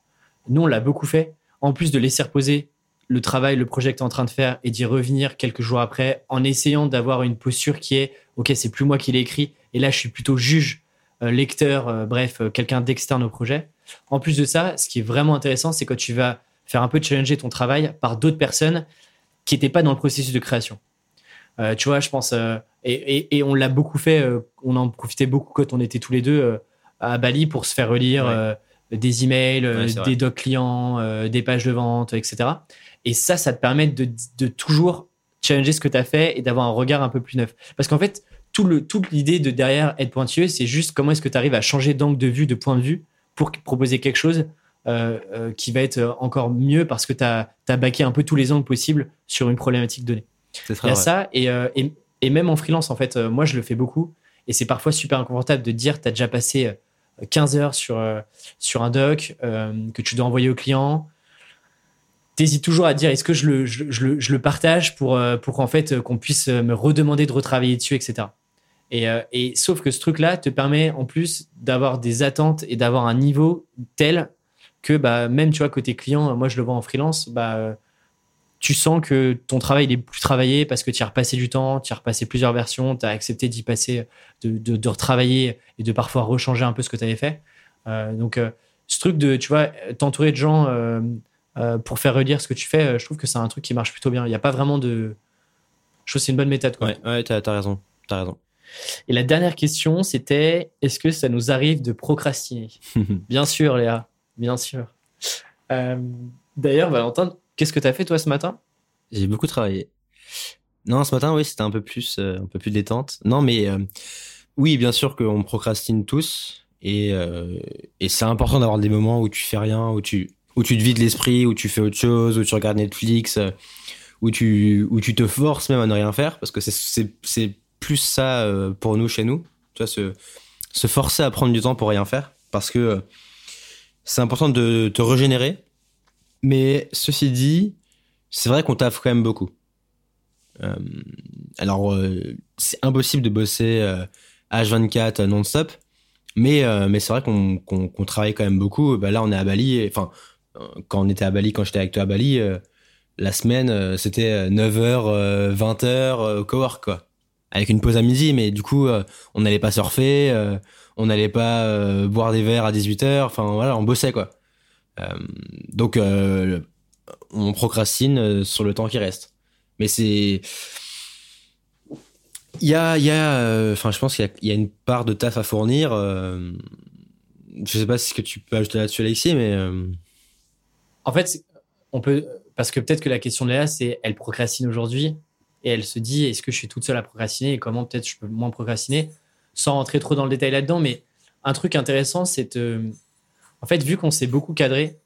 Nous, on l'a beaucoup fait. En plus de laisser reposer le travail, le projet que tu es en train de faire et d'y revenir quelques jours après en essayant d'avoir une posture qui est OK, c'est plus moi qui l'ai écrit et là je suis plutôt juge, euh, lecteur, euh, bref, quelqu'un d'externe au projet. En plus de ça, ce qui est vraiment intéressant, c'est quand tu vas faire un peu challenger ton travail par d'autres personnes qui n'étaient pas dans le processus de création. Euh, tu vois, je pense, euh, et, et, et on l'a beaucoup fait, euh, on en profitait beaucoup quand on était tous les deux à Bali pour se faire relire Ouais. des emails, Ouais, c'est vrai. des docs clients, des pages de vente, etc. Et ça, ça te permet de, de toujours challenger ce que tu as fait et d'avoir un regard un peu plus neuf. Parce qu'en fait, tout le, toute l'idée de derrière être pointilleux, c'est juste comment est-ce que tu arrives à changer d'angle de vue, de point de vue, pour proposer quelque chose euh, euh, qui va être encore mieux parce que tu as, baqué un peu tous les angles possibles sur une problématique donnée. Il y a vrai. ça, et, euh, et, et même en freelance, en fait, euh, moi je le fais beaucoup, et c'est parfois super inconfortable de dire tu as déjà passé euh, 15 heures sur, euh, sur un doc euh, que tu dois envoyer au client. T'hésites toujours à dire est-ce que je le, je, je le, je le partage pour, euh, pour qu'en fait euh, qu'on puisse euh, me redemander de retravailler dessus, etc. Et, euh, et sauf que ce truc-là te permet en plus d'avoir des attentes et d'avoir un niveau tel que bah, même tu vois côté client, moi je le vois en freelance, bah, euh, tu sens que ton travail il est plus travaillé parce que tu as repassé du temps, tu as repassé plusieurs versions, tu as accepté d'y passer, de, de, de retravailler et de parfois rechanger un peu ce que tu avais fait. Euh, donc, euh, ce truc de, tu vois, t'entourer de gens euh, pour faire relire ce que tu fais, je trouve que c'est un truc qui marche plutôt bien. Il n'y a pas vraiment de. Je trouve que c'est une bonne méthode. Quoi. Ouais, ouais t'as as raison. T'as raison. Et la dernière question, c'était est-ce que ça nous arrive de procrastiner? *laughs* Bien sûr, Léa, bien sûr. D'ailleurs, Valentin, qu'est-ce que tu as fait toi ce matin? J'ai beaucoup travaillé. Non, ce matin, oui, c'était un peu plus, euh, un peu plus détente. Non, mais euh, oui, bien sûr qu'on procrastine tous, et, euh, et c'est important d'avoir des moments où tu fais rien, où tu, où tu te vides l'esprit, où tu fais autre chose, où tu regardes Netflix, euh, où tu, où tu te forces même à ne rien faire, parce que c'est, plus ça pour nous chez nous. Tu vois, se, se forcer à prendre du temps pour rien faire, parce que c'est important de te régénérer. Mais ceci dit, c'est vrai qu'on taffe quand même beaucoup. Euh, alors, euh, c'est impossible de bosser euh, H24 euh, non-stop, mais, mais c'est vrai qu'on travaille quand même beaucoup. Bah, là, on est à Bali, enfin, quand on était à Bali, quand j'étais avec toi à Bali, la semaine, c'était 9h, 20h au cowork, quoi. Avec une pause à midi, mais du coup, on n'allait pas surfer, on n'allait pas boire des verres à 18h, enfin voilà, on bossait, quoi. Euh, donc, euh, on procrastine euh, sur le temps qui reste. Mais c'est. Il y a. y a, Enfin, je pense qu'il y a- une part de taf à fournir. je sais pas ce que tu peux ajouter là-dessus, Alexis, mais. En fait, on peut. Parce que peut-être que la question de Léa, c'est elle procrastine aujourd'hui et elle se dit est-ce que je suis toute seule à procrastiner et comment peut-être je peux moins procrastiner? Sans rentrer trop dans le détail là-dedans. Mais un truc intéressant, c'est En fait, vu qu'on s'est beaucoup cadré,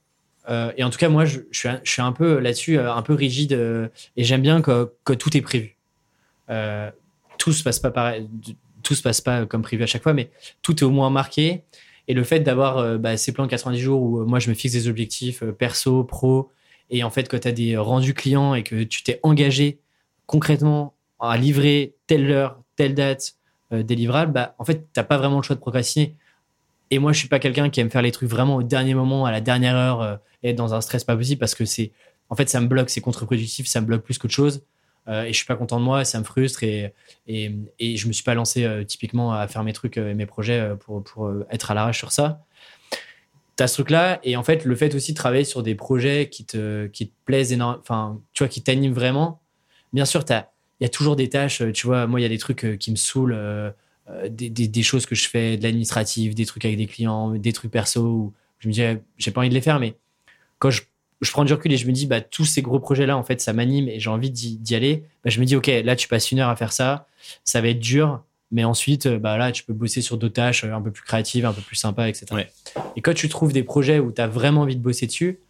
euh, et en tout cas, moi, je, suis, un, peu là-dessus, euh, un peu rigide euh, et j'aime bien que, tout est prévu. Euh, tout se passe pas pareil, tout se passe pas comme prévu à chaque fois, mais tout est au moins marqué. Et le fait d'avoir euh, bah, ces plans de 90 jours où euh, moi je me fixe des objectifs euh, perso, pro, et en fait quand tu as des rendus clients et que tu t'es engagé concrètement à livrer telle heure, telle date, délivrable, bah, en fait, t'as pas vraiment le choix de procrastiner. Et moi, je suis pas quelqu'un qui aime faire les trucs vraiment au dernier moment, à la dernière heure, et être dans un stress pas possible parce que c'est, en fait, ça me bloque, c'est contre-productif, ça me bloque plus qu'autre chose. et je suis pas content de moi, ça me frustre et, et, et je me suis pas lancé typiquement à faire mes trucs et mes projets pour, pour être à l'arrache sur ça t'as ce truc-là, et en fait, le fait aussi de travailler sur des projets qui te, qui te plaisent énormément, enfin, tu vois, qui t'animent vraiment. Bien sûr, il y a toujours des tâches, tu vois, moi, il y a des trucs euh, qui me saoulent, euh, euh, des, des, des, choses que je fais, de l'administratif, des trucs avec des clients, des trucs perso, où je me dis, j'ai pas envie de les faire, mais quand je, je, prends du recul et je me dis, bah, tous ces gros projets-là, en fait, ça m'anime et j'ai envie d'y aller, bah, je me dis, OK, là, tu passes une heure à faire ça, ça va être dur, mais ensuite, euh, bah là, tu peux bosser sur d'autres tâches euh, un peu plus créatives, un peu plus sympas, etc. Et quand tu trouves des projets où tu as vraiment envie de bosser dessus,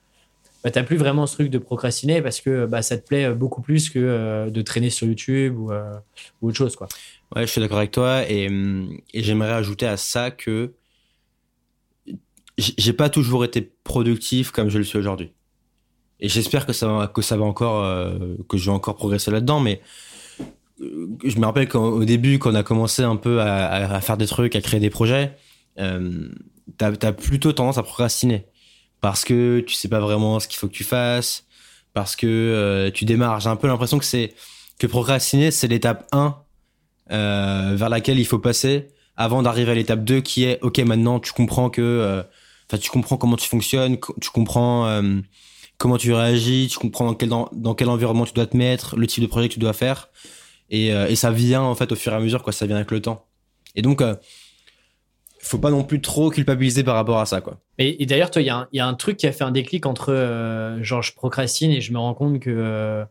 bah, tu n'as plus vraiment ce truc de procrastiner parce que bah, ça te plaît beaucoup plus que euh, de traîner sur YouTube ou, autre chose. Quoi. Ouais, je suis d'accord avec toi et, et j'aimerais ajouter à ça que j'ai pas toujours été productif comme je le suis aujourd'hui. Et j'espère que ça va, que ça va encore, que je vais encore progresser là-dedans, mais je me rappelle qu'au début, quand on a commencé un peu à, faire des trucs, à créer des projets, euh, t'as as plutôt tendance à procrastiner parce que tu sais pas vraiment ce qu'il faut que tu fasses, parce que euh, tu démarres. J'ai un peu l'impression que c'est que procrastiner, c'est l'étape 1 euh, vers laquelle il faut passer avant d'arriver à l'étape 2 qui est OK, maintenant tu comprends que euh, enfin tu comprends comment tu fonctionnes, tu comprends euh, comment tu réagis, tu comprends dans quel dans, quel environnement tu dois te mettre, le type de projet que tu dois faire. Et, euh, ça vient en fait au fur et à mesure, quoi. Ça vient avec le temps. Et donc, euh, faut pas non plus trop culpabiliser par rapport à ça, quoi. Et, d'ailleurs, toi, il y, y, a un truc qui a fait un déclic entre euh, genre je procrastine et je me rends compte que euh,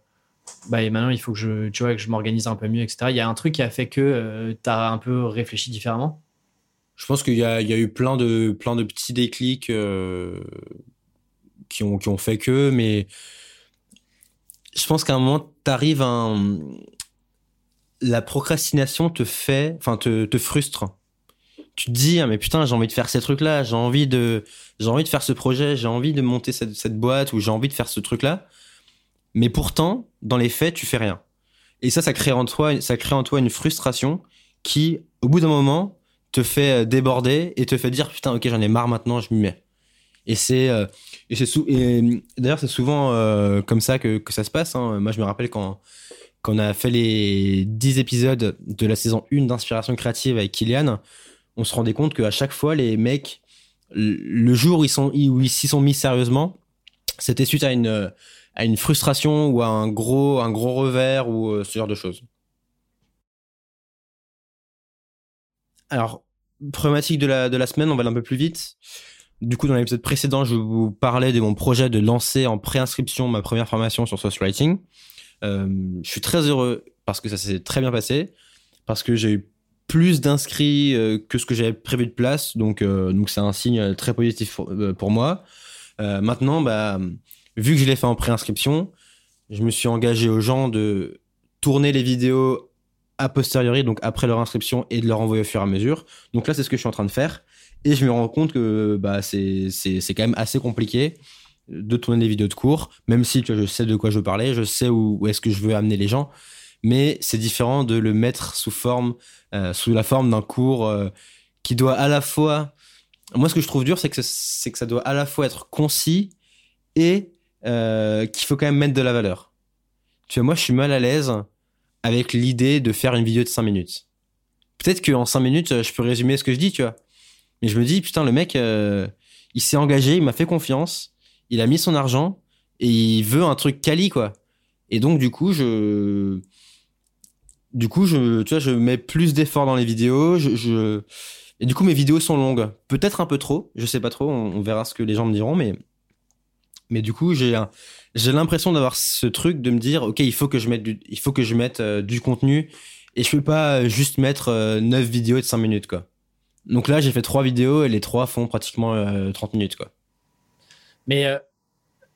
bah et maintenant il faut que je, tu vois, que je m'organise un peu mieux, etc. Il y a un truc qui a fait que tu as un peu réfléchi différemment? Je pense qu'il y, y a, eu plein de plein de petits déclics qui ont qui ont fait que, mais je pense qu'à un moment, tu arrives à un, la procrastination te fait, enfin te, te frustre. Tu te dis ah, mais putain j'ai envie de faire ces trucs là, j'ai envie de envie de faire ce projet, j'ai envie de monter cette, cette boîte ou j'ai envie de faire ce truc là. Mais pourtant dans les faits tu fais rien. Et ça ça crée en toi ça crée en toi une frustration qui au bout d'un moment te fait euh, déborder et te fait dire putain ok j'en ai marre maintenant je m'y mets. Et c'est euh, et c'est d'ailleurs c'est souvent euh, comme ça que, que ça se passe. Hein. Moi je me rappelle quand quand on a fait les 10 épisodes de la saison 1 d'inspiration créative avec Kylian, on se rendait compte qu'à chaque fois, les mecs, le jour où ils s'y sont mis sérieusement, c'était suite à une, à une frustration ou à un gros, un gros revers ou euh, ce genre de choses. Alors, problématique de la, de la semaine, on va aller un peu plus vite. Du coup, dans l'épisode précédent, je vous parlais de mon projet de lancer en préinscription ma première formation sur Source Writing. Euh, je suis très heureux parce que ça s'est très bien passé, parce que j'ai eu plus d'inscrits euh, que ce que j'avais prévu de place, donc euh, donc c'est un signe très positif pour, moi. maintenant, bah, vu que je l'ai fait en préinscription, je me suis engagé aux gens de tourner les vidéos a posteriori, donc après leur inscription, et de leur envoyer au fur et à mesure. Donc là, c'est ce que je suis en train de faire. Et je me rends compte que bah, c'est quand même assez compliqué de tourner des vidéos de cours, même si je sais de quoi je veux parler, je sais où, est-ce que je veux amener les gens, mais c'est différent de le mettre sous forme, euh, sous la forme d'un cours euh, qui doit à la fois, moi ce que je trouve dur, c'est que c'est que ça doit à la fois être concis et euh, qu'il faut quand même mettre de la valeur. Tu vois, moi je suis mal à l'aise avec l'idée de faire une vidéo de 5 minutes. Peut-être qu'en 5 minutes, je peux résumer ce que je dis, tu vois. Mais je me dis, putain, le mec, il s'est engagé, il m'a fait confiance il a mis son argent et il veut un truc quali quoi. Et donc du coup je du coup je tu vois je mets plus d'efforts dans les vidéos, je, et du coup mes vidéos sont longues, peut-être un peu trop, je sais pas trop, on, verra ce que les gens me diront mais mais du coup j'ai j'ai l'impression d'avoir ce truc de me dire OK, il faut que je mette du, il faut que je mette euh, du contenu et je peux pas juste mettre euh, 9 vidéos de 5 minutes quoi. Donc là, j'ai fait trois vidéos et les trois font pratiquement 30 euh, minutes quoi. Mais, euh,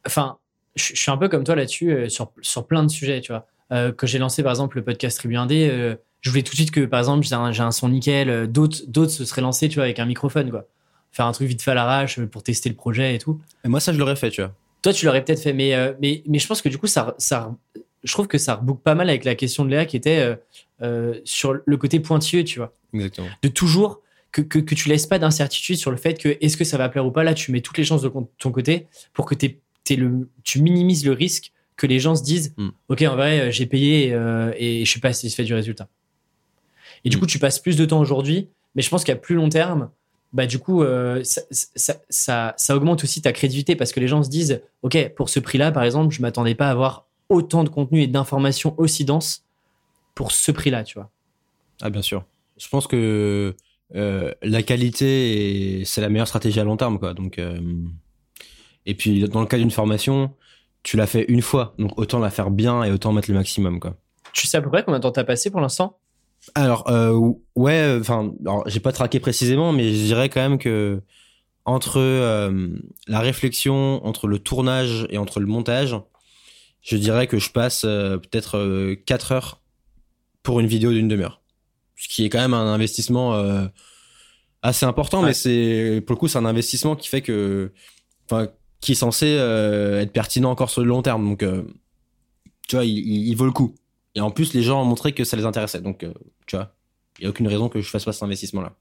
enfin, je suis un peu comme toi là-dessus, euh, sur, sur plein de sujets, tu vois. Euh, que j'ai lancé, par exemple, le podcast Tribu 1D, je voulais tout de suite que, par exemple, j'ai un, un, son nickel, d'autres, d'autres se seraient lancés, tu vois, avec un microphone, quoi. Faire un truc vite fait à l'arrache pour tester le projet et tout. Et moi, ça, je l'aurais fait, tu vois. Toi, tu l'aurais peut-être fait, mais, mais, mais je pense que du coup, ça, ça, je trouve que ça reboucle pas mal avec la question de Léa qui était euh, euh, sur le côté pointilleux, tu vois. Exactement. De toujours que, que, que tu laisses pas d'incertitude sur le fait que est-ce que ça va plaire ou pas. Là, tu mets toutes les chances de ton côté pour que t'aies, t'aies le, tu minimises le risque que les gens se disent Mm. Ok, en vrai, euh, j'ai payé euh, et je suis pas satisfait du résultat. Et du Mm. coup, tu passes plus de temps aujourd'hui, mais je pense qu'à plus long terme, bah, du coup, euh, ça, ça, ça, ça augmente aussi ta crédibilité parce que les gens se disent Ok, pour ce prix-là, par exemple, je m'attendais pas à avoir autant de contenu et d'informations aussi denses pour ce prix-là, tu vois. Ah, bien sûr. Je pense que euh, la qualité, est- c'est la meilleure stratégie à long terme, quoi. Donc, euh, et puis, dans le cas d'une formation, tu l'as fait une fois, donc autant la faire bien et autant mettre le maximum, quoi. Tu sais à peu près combien de temps t'as passé pour l'instant? Alors, euh, ouais, enfin, j'ai pas traqué précisément, mais je dirais quand même que entre euh, la réflexion, entre le tournage et entre le montage, je dirais que je passe euh, peut-être 4 heures pour une vidéo d'une demi-heure. Ce qui est quand même un investissement euh, assez important, Ouais. mais c'est pour le coup, c'est un investissement qui fait que, enfin, qui est censé euh, être pertinent encore sur le long terme. Donc, euh, tu vois, il, il- il vaut le coup. Et en plus, les gens ont montré que ça les intéressait. Donc, euh, tu vois, il n'y a aucune raison que je fasse pas cet investissement-là.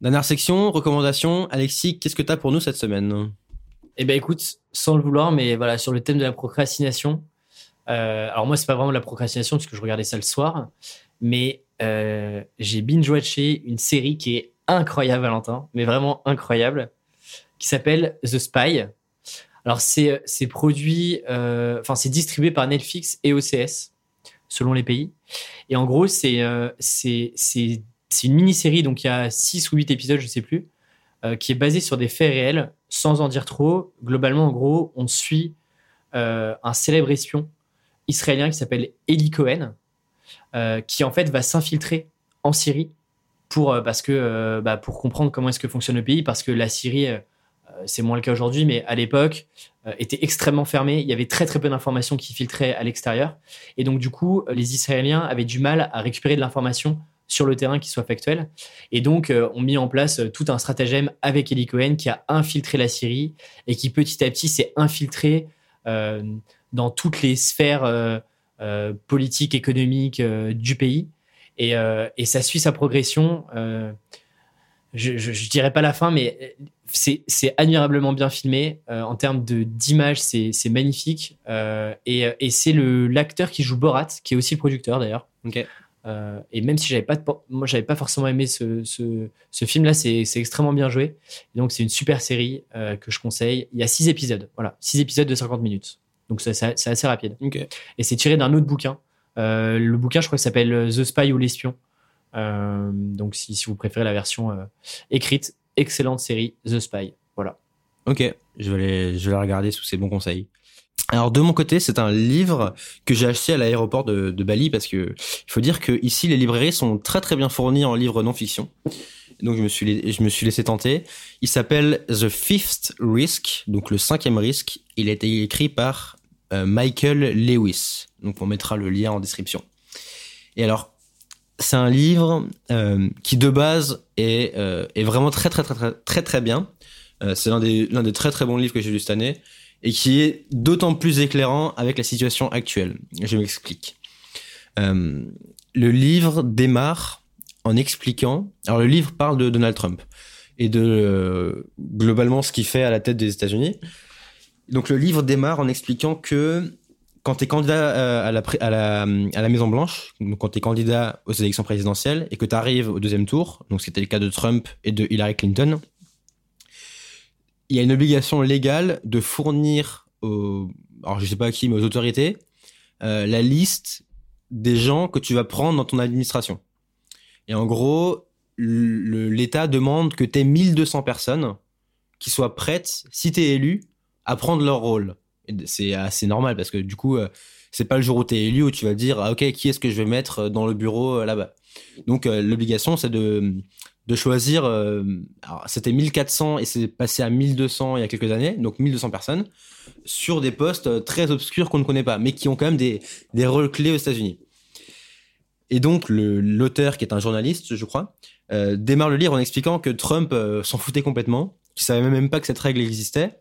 Dernière section, recommandation. Alexis, qu'est-ce que tu as pour nous cette semaine? Eh ben écoute, sans le vouloir, mais voilà, sur le thème de la procrastination. euh, alors moi, c'est pas vraiment de la procrastination parce que je regardais ça le soir, mais euh, j'ai binge-watché une série qui est incroyable, Valentin, mais vraiment incroyable, qui s'appelle The Spy. Alors c'est produit, enfin c'est distribué par Netflix et OCS selon les pays. Et en gros, c'est euh, une mini-série, donc il y a 6 ou 8 épisodes, je sais plus, euh, qui est basée sur des faits réels, sans en dire trop. Globalement, en gros, on suit euh, un célèbre espion israélien qui s'appelle Eli Cohen, qui en fait va s'infiltrer en Syrie pour, parce que, bah, pour comprendre comment est-ce que fonctionne le pays, parce que la Syrie, c'est moins le cas aujourd'hui, mais à l'époque, euh, était extrêmement fermée. Il y avait très très peu d'informations qui filtraient à l'extérieur. Et donc, du coup, les Israéliens avaient du mal à récupérer de l'information sur le terrain qui soit factuelle. Et donc, euh, ont mis en place euh, tout un stratagème avec Eli qui a infiltré la Syrie et qui petit à petit s'est infiltré euh, dans toutes les sphères euh, euh, politiques, économiques euh, du pays. Euh, et ça suit sa progression. Euh, je, je, je dirais pas la fin, mais c'est c'est admirablement bien filmé. Euh, en termes d'image, c'est magnifique. Euh, et et c'est l'acteur qui joue Borat, qui est aussi le producteur d'ailleurs. Euh, et même si j'avais pas, de, moi j'avais pas forcément aimé ce, ce, ce film-là, c'est c'est extrêmement bien joué. Et donc c'est une super série euh, que je conseille. Il y a six épisodes, voilà, six épisodes de 50 minutes. Donc c'est assez rapide. Et c'est tiré d'un autre bouquin. Euh, le bouquin, je crois, s'appelle The Spy ou l'espion. Euh, donc si, vous préférez la version euh, écrite, excellente série The Spy. Voilà. Ok, je vais, la regarder sous ces bons conseils. Alors de mon côté, c'est un livre que j'ai acheté à l'aéroport de, Bali parce que il faut dire que ici les librairies sont très très bien fournies en livres non fiction. Donc je me suis je me suis laissé tenter. Il s'appelle The Fifth Risk, donc le cinquième risque. Il a été écrit par euh, Michael Lewis. Donc on mettra le lien en description. Et alors c'est un livre euh, qui de base est euh, est vraiment très très très très très très bien. Euh, c'est l'un des, l'un des très très bons livres que j'ai lu cette année et qui est d'autant plus éclairant avec la situation actuelle. Je m'explique. Euh, le livre démarre en expliquant. Alors le livre parle de Donald Trump et de globalement ce qu'il fait à la tête des États-Unis. Donc le livre démarre en expliquant que quand tu es candidat euh, à la, pré- à la, à la Maison Blanche, donc quand tu es candidat aux élections présidentielles et que tu arrives au deuxième tour, donc c'était le cas de Trump et de Hillary Clinton, il y a une obligation légale de fournir aux, alors je sais pas qui, mais aux autorités, euh, la liste des gens que tu vas prendre dans ton administration. Et en gros, l'État demande que tu aies 1200 personnes qui soient prêtes, si tu es élu, à prendre leur rôle. C'est assez normal parce que du coup, euh, c'est pas le jour où tu es élu où tu vas dire, ah, ok, qui est-ce que je vais mettre dans le bureau euh, là-bas. Donc euh, l'obligation, c'est de, de choisir, euh, c'était 1400 et c'est passé à 1200 il y a quelques années, donc 1200 personnes, sur des postes euh, très obscurs qu'on ne connaît pas, mais qui ont quand même des, des rôles clés aux États-Unis. Et donc l'auteur, qui est un journaliste, je crois, euh, démarre le livre en expliquant que Trump euh, s'en foutait complètement, qu'il savait même pas que cette règle existait,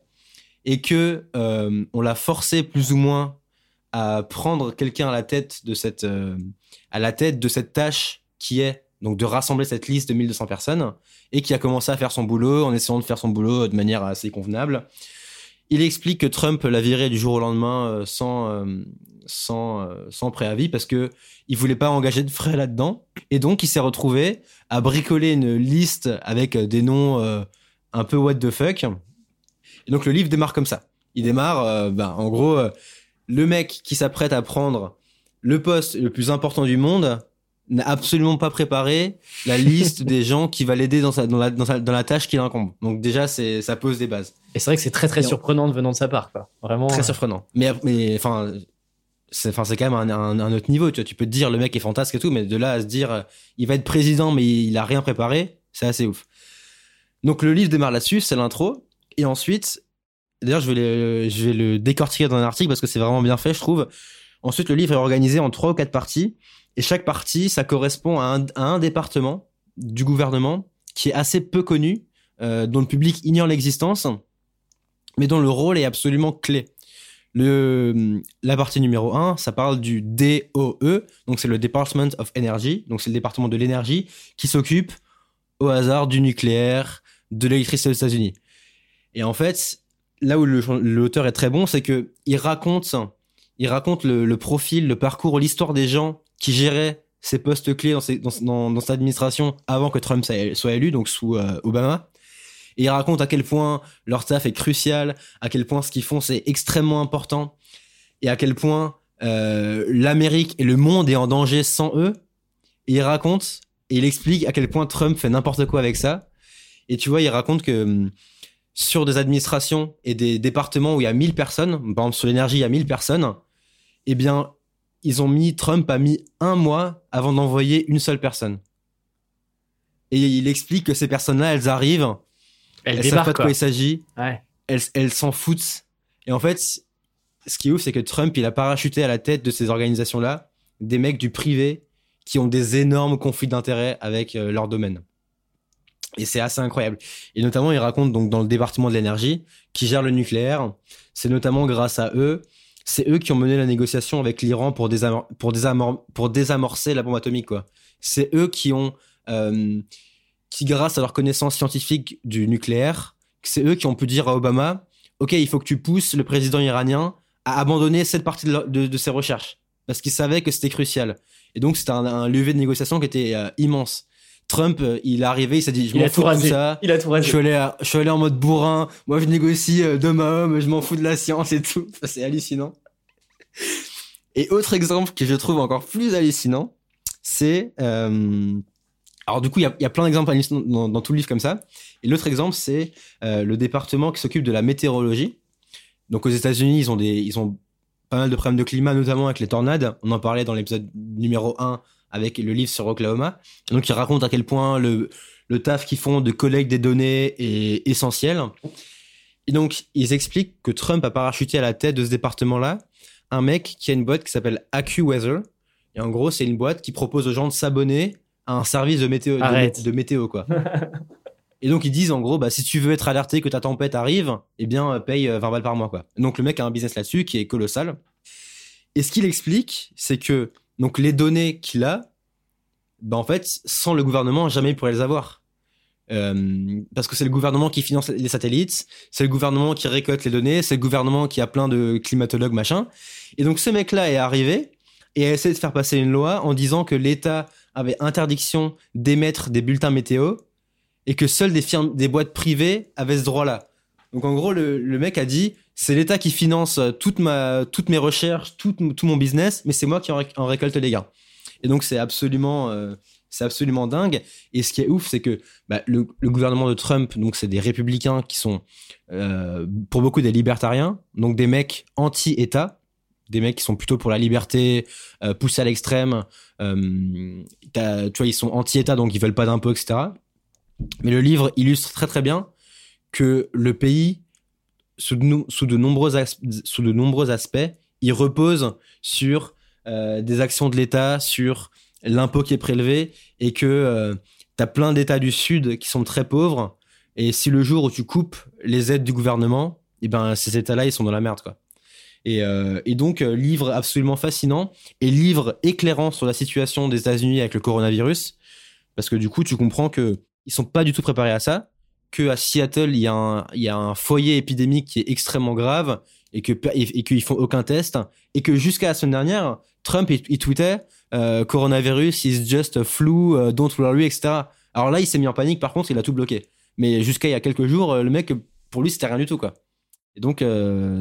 et que euh, on l'a forcé plus ou moins à prendre quelqu'un à la tête de cette euh, à la tête de cette tâche qui est donc de rassembler cette liste de 1200 personnes et qui a commencé à faire son boulot en essayant de faire son boulot de manière assez convenable. Il explique que Trump l'a viré du jour au lendemain euh, sans sans sans préavis parce que il voulait pas engager de frais là-dedans et donc il s'est retrouvé à bricoler une liste avec des noms un peu what the fuck. Et donc le livre démarre comme ça. Il démarre ben, en gros le mec qui s'apprête à prendre le poste le plus important du monde n'a absolument pas préparé la *laughs* liste des gens qui va l'aider dans, dans, la, dans, la tâche qu'il incombe. Donc déjà, c'est ça pose des bases. Et c'est vrai que c'est très très surprenant de venant de sa part, quoi. Vraiment. Très euh, surprenant. Mais mais enfin. C'est, enfin, c'est quand même un, autre niveau, tu vois. Tu peux te dire le mec est fantasque et tout, mais de là à se dire euh, il va être président, mais il, a rien préparé, c'est assez ouf. Donc le livre démarre là-dessus, c'est l'intro, et ensuite D'ailleurs, je, vais je le décortiquer dans un article parce que c'est vraiment bien fait, je trouve. Ensuite, le livre est organisé en trois ou quatre parties. Et chaque partie, ça correspond à un, département du gouvernement qui est assez peu connu, euh, dont le public ignore l'existence, mais dont le rôle est absolument clé. La partie numéro 1, ça parle du DOE, donc c'est le Department of Energy, donc c'est le département de l'énergie qui s'occupe au hasard du nucléaire, de l'électricité aux États-Unis. Et en fait, là où l'auteur est très bon, c'est que il raconte, il raconte le, profil, le parcours, l'histoire des gens qui géraient ces postes clés dans, dans, cette administration avant que Trump soit élu, donc sous euh, Obama. Et il raconte à quel point leur taf est crucial, à quel point ce qu'ils font c'est extrêmement important, et à quel point euh, l'Amérique et le monde est en danger sans eux. Et il raconte et il explique à quel point Trump fait n'importe quoi avec ça. Et tu vois, il raconte que hum, sur des administrations et des départements où il y a 1000 personnes, par exemple sur l'énergie, il y a 1000 personnes, eh bien, ils ont mis, Trump a mis un mois avant d'envoyer une seule personne. Et il explique que ces personnes-là, elles arrivent, elles, elles savent pas de quoi, il s'agit, elles, elles s'en foutent. Et en fait, ce qui est ouf, c'est que Trump, il a parachuté à la tête de ces organisations-là des mecs du privé qui ont des énormes conflits d'intérêts avec euh, leur domaine. Et c'est assez incroyable. Et notamment, il raconte donc dans le département de l'énergie, qui gère le nucléaire. C'est notamment grâce à eux, c'est eux qui ont mené la négociation avec l'Iran pour, pour, désamorcer la bombe atomique. C'est eux qui ont, euh, qui grâce à leur connaissance scientifique du nucléaire, c'est eux qui ont pu dire à Obama, ok, il faut que tu pousses le président iranien à abandonner cette partie de, ses recherches, parce qu'ils savaient que c'était crucial. Et donc c'était un, levier de négociation qui était euh, immense. Trump, euh, il est arrivé, il s'est dit, je m'en fous de ça. Il a tout rasé. Je suis allé, je suis allé en mode bourrin. Moi, je négocie d'homme à homme, je m'en fous de la science et tout. *laughs* C'est hallucinant. Et autre exemple que je trouve encore plus hallucinant, c'est, euh... alors du coup, il y a, y a, plein d'exemples dans, dans, tout le livre comme ça. Et l'autre exemple, c'est euh, le département qui s'occupe de la météorologie. Donc aux États-Unis, ils ont des, ils ont pas mal de problèmes de climat, notamment avec les tornades. On en parlait dans l'épisode numéro 1 avec le livre sur Oklahoma. Donc, il raconte à quel point le, le taf qu'ils font de collecte des données est essentiel. Et donc, ils expliquent que Trump a parachuté à la tête de ce département-là un mec qui a une boîte qui s'appelle AccuWeather. Et en gros, c'est une boîte qui propose aux gens de s'abonner à un service de météo, de, météo quoi. Et donc ils disent en gros, bah si tu veux être alerté que ta tempête arrive, eh bien paye 20 euh, balles par mois quoi. Donc le mec a un business là-dessus qui est colossal. Et ce qu'il explique, c'est que donc les données qu'il a, bah en fait, sans le gouvernement, jamais il pourrait les avoir. Euh, parce que c'est le gouvernement qui finance les satellites, c'est le gouvernement qui récolte les données, c'est le gouvernement qui a plein de climatologues, machin. Et donc ce mec-là est arrivé et a essayé de faire passer une loi en disant que l'État avait interdiction d'émettre des bulletins météo et que seules des firmes, des boîtes privées avaient ce droit-là. Donc en gros, le, le mec a dit, c'est l'État qui finance euh, toute ma, toutes mes recherches, tout, tout mon business, mais c'est moi qui en, récolte les gains. Et donc c'est absolument, euh, absolument dingue. Et ce qui est ouf, c'est que bah, le, gouvernement de Trump, donc c'est des républicains qui sont euh, pour beaucoup des libertariens, donc des mecs anti-État, des mecs qui sont plutôt pour la liberté, poussés à l'extrême. Tu vois, ils sont anti-État, donc ils veulent pas d'impôts, etc. Mais le livre illustre très très bien que le pays, sous de, nombreux, sous de nombreux aspects, il repose sur euh, des actions de l'État, sur l'impôt qui est prélevé, et que euh, tu as plein d'États du Sud qui sont très pauvres, et si le jour où tu coupes les aides du gouvernement, et eh ben ces États-là, ils sont dans la merde. quoi. Et, euh, et donc, euh, livre absolument fascinant et livre éclairant sur la situation des États-Unis avec le coronavirus. Parce que du coup, tu comprends que ils sont pas du tout préparés à ça, que à Seattle, il y a un, foyer épidémique qui est extrêmement grave et que et font aucun test et que jusqu'à la semaine dernière, Trump il, il tweetait euh, coronavirus is just flu, euh, don't worry, etc. Alors là, il s'est mis en panique. Par contre, il a tout bloqué. Mais jusqu'à il y a quelques jours, euh, le mec, pour lui, c'était rien du tout, quoi. Et donc,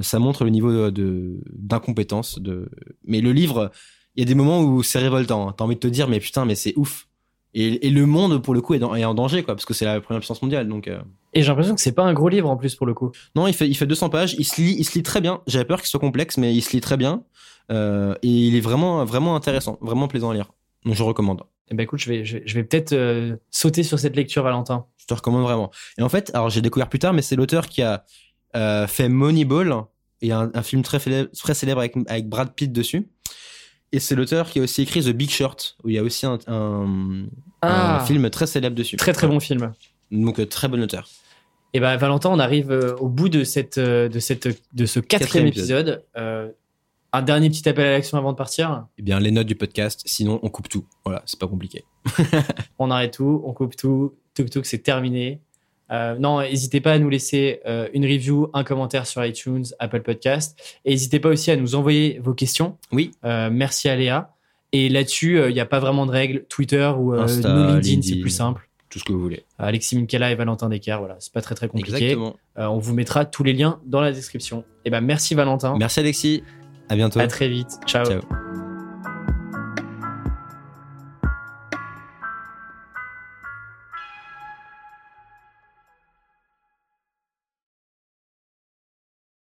ça montre le niveau de d'incompétence. De... Mais le livre, il y a des moments où c'est révoltant. hein. T'as envie de te dire, mais putain, mais c'est ouf. Et, et le monde, pour le coup, est, dans- est en danger, quoi, parce que c'est la première puissance mondiale. Donc, euh, Et j'ai l'impression que c'est pas un gros livre en plus pour le coup. non, il fait, il fait 200 pages. Il se lit, il se lit très bien. J'avais peur qu'il soit complexe, mais il se lit très bien. Euh, et il est vraiment, vraiment intéressant, vraiment plaisant à lire. Donc, je recommande. Eh ben écoute, je vais, je vais, peut-être euh, sauter sur cette lecture, Valentin. Je te recommande vraiment. Et en fait, alors j'ai découvert plus tard, mais c'est l'auteur qui a fait Moneyball et un, un film très célèbre, très célèbre avec, avec Brad Pitt dessus. Et c'est l'auteur qui a aussi écrit The Big Short, où il y a aussi un, un, un film très célèbre dessus. Ah. Très très bon film. Donc euh, très bon auteur. Et ben Valentin, on arrive euh, au bout de cette, euh, de cette, de ce quatrième Quatrième épisode. Euh, un dernier petit appel à l'action avant de partir. Eh bien, les notes du podcast, sinon on coupe tout. Voilà, c'est pas compliqué. *laughs* On arrête tout, on coupe tout. Tuk tuk, c'est terminé. Euh, non, n'hésitez pas à nous laisser euh, une review, un commentaire sur iTunes, Apple Podcast. Et n'hésitez pas aussi à nous envoyer vos questions. Oui. Euh, merci à Léa. Et là-dessus, il n'y a pas vraiment de règles. Twitter ou Insta, nous, LinkedIn, c'est plus simple. Tout ce que vous voulez. Alexis Minkela et Valentin Decker, voilà, c'est pas très très compliqué. Exactement. On vous mettra tous les liens dans la description. Et ben merci Valentin. Merci Alexis. À bientôt. À très vite. Ciao. Ciao.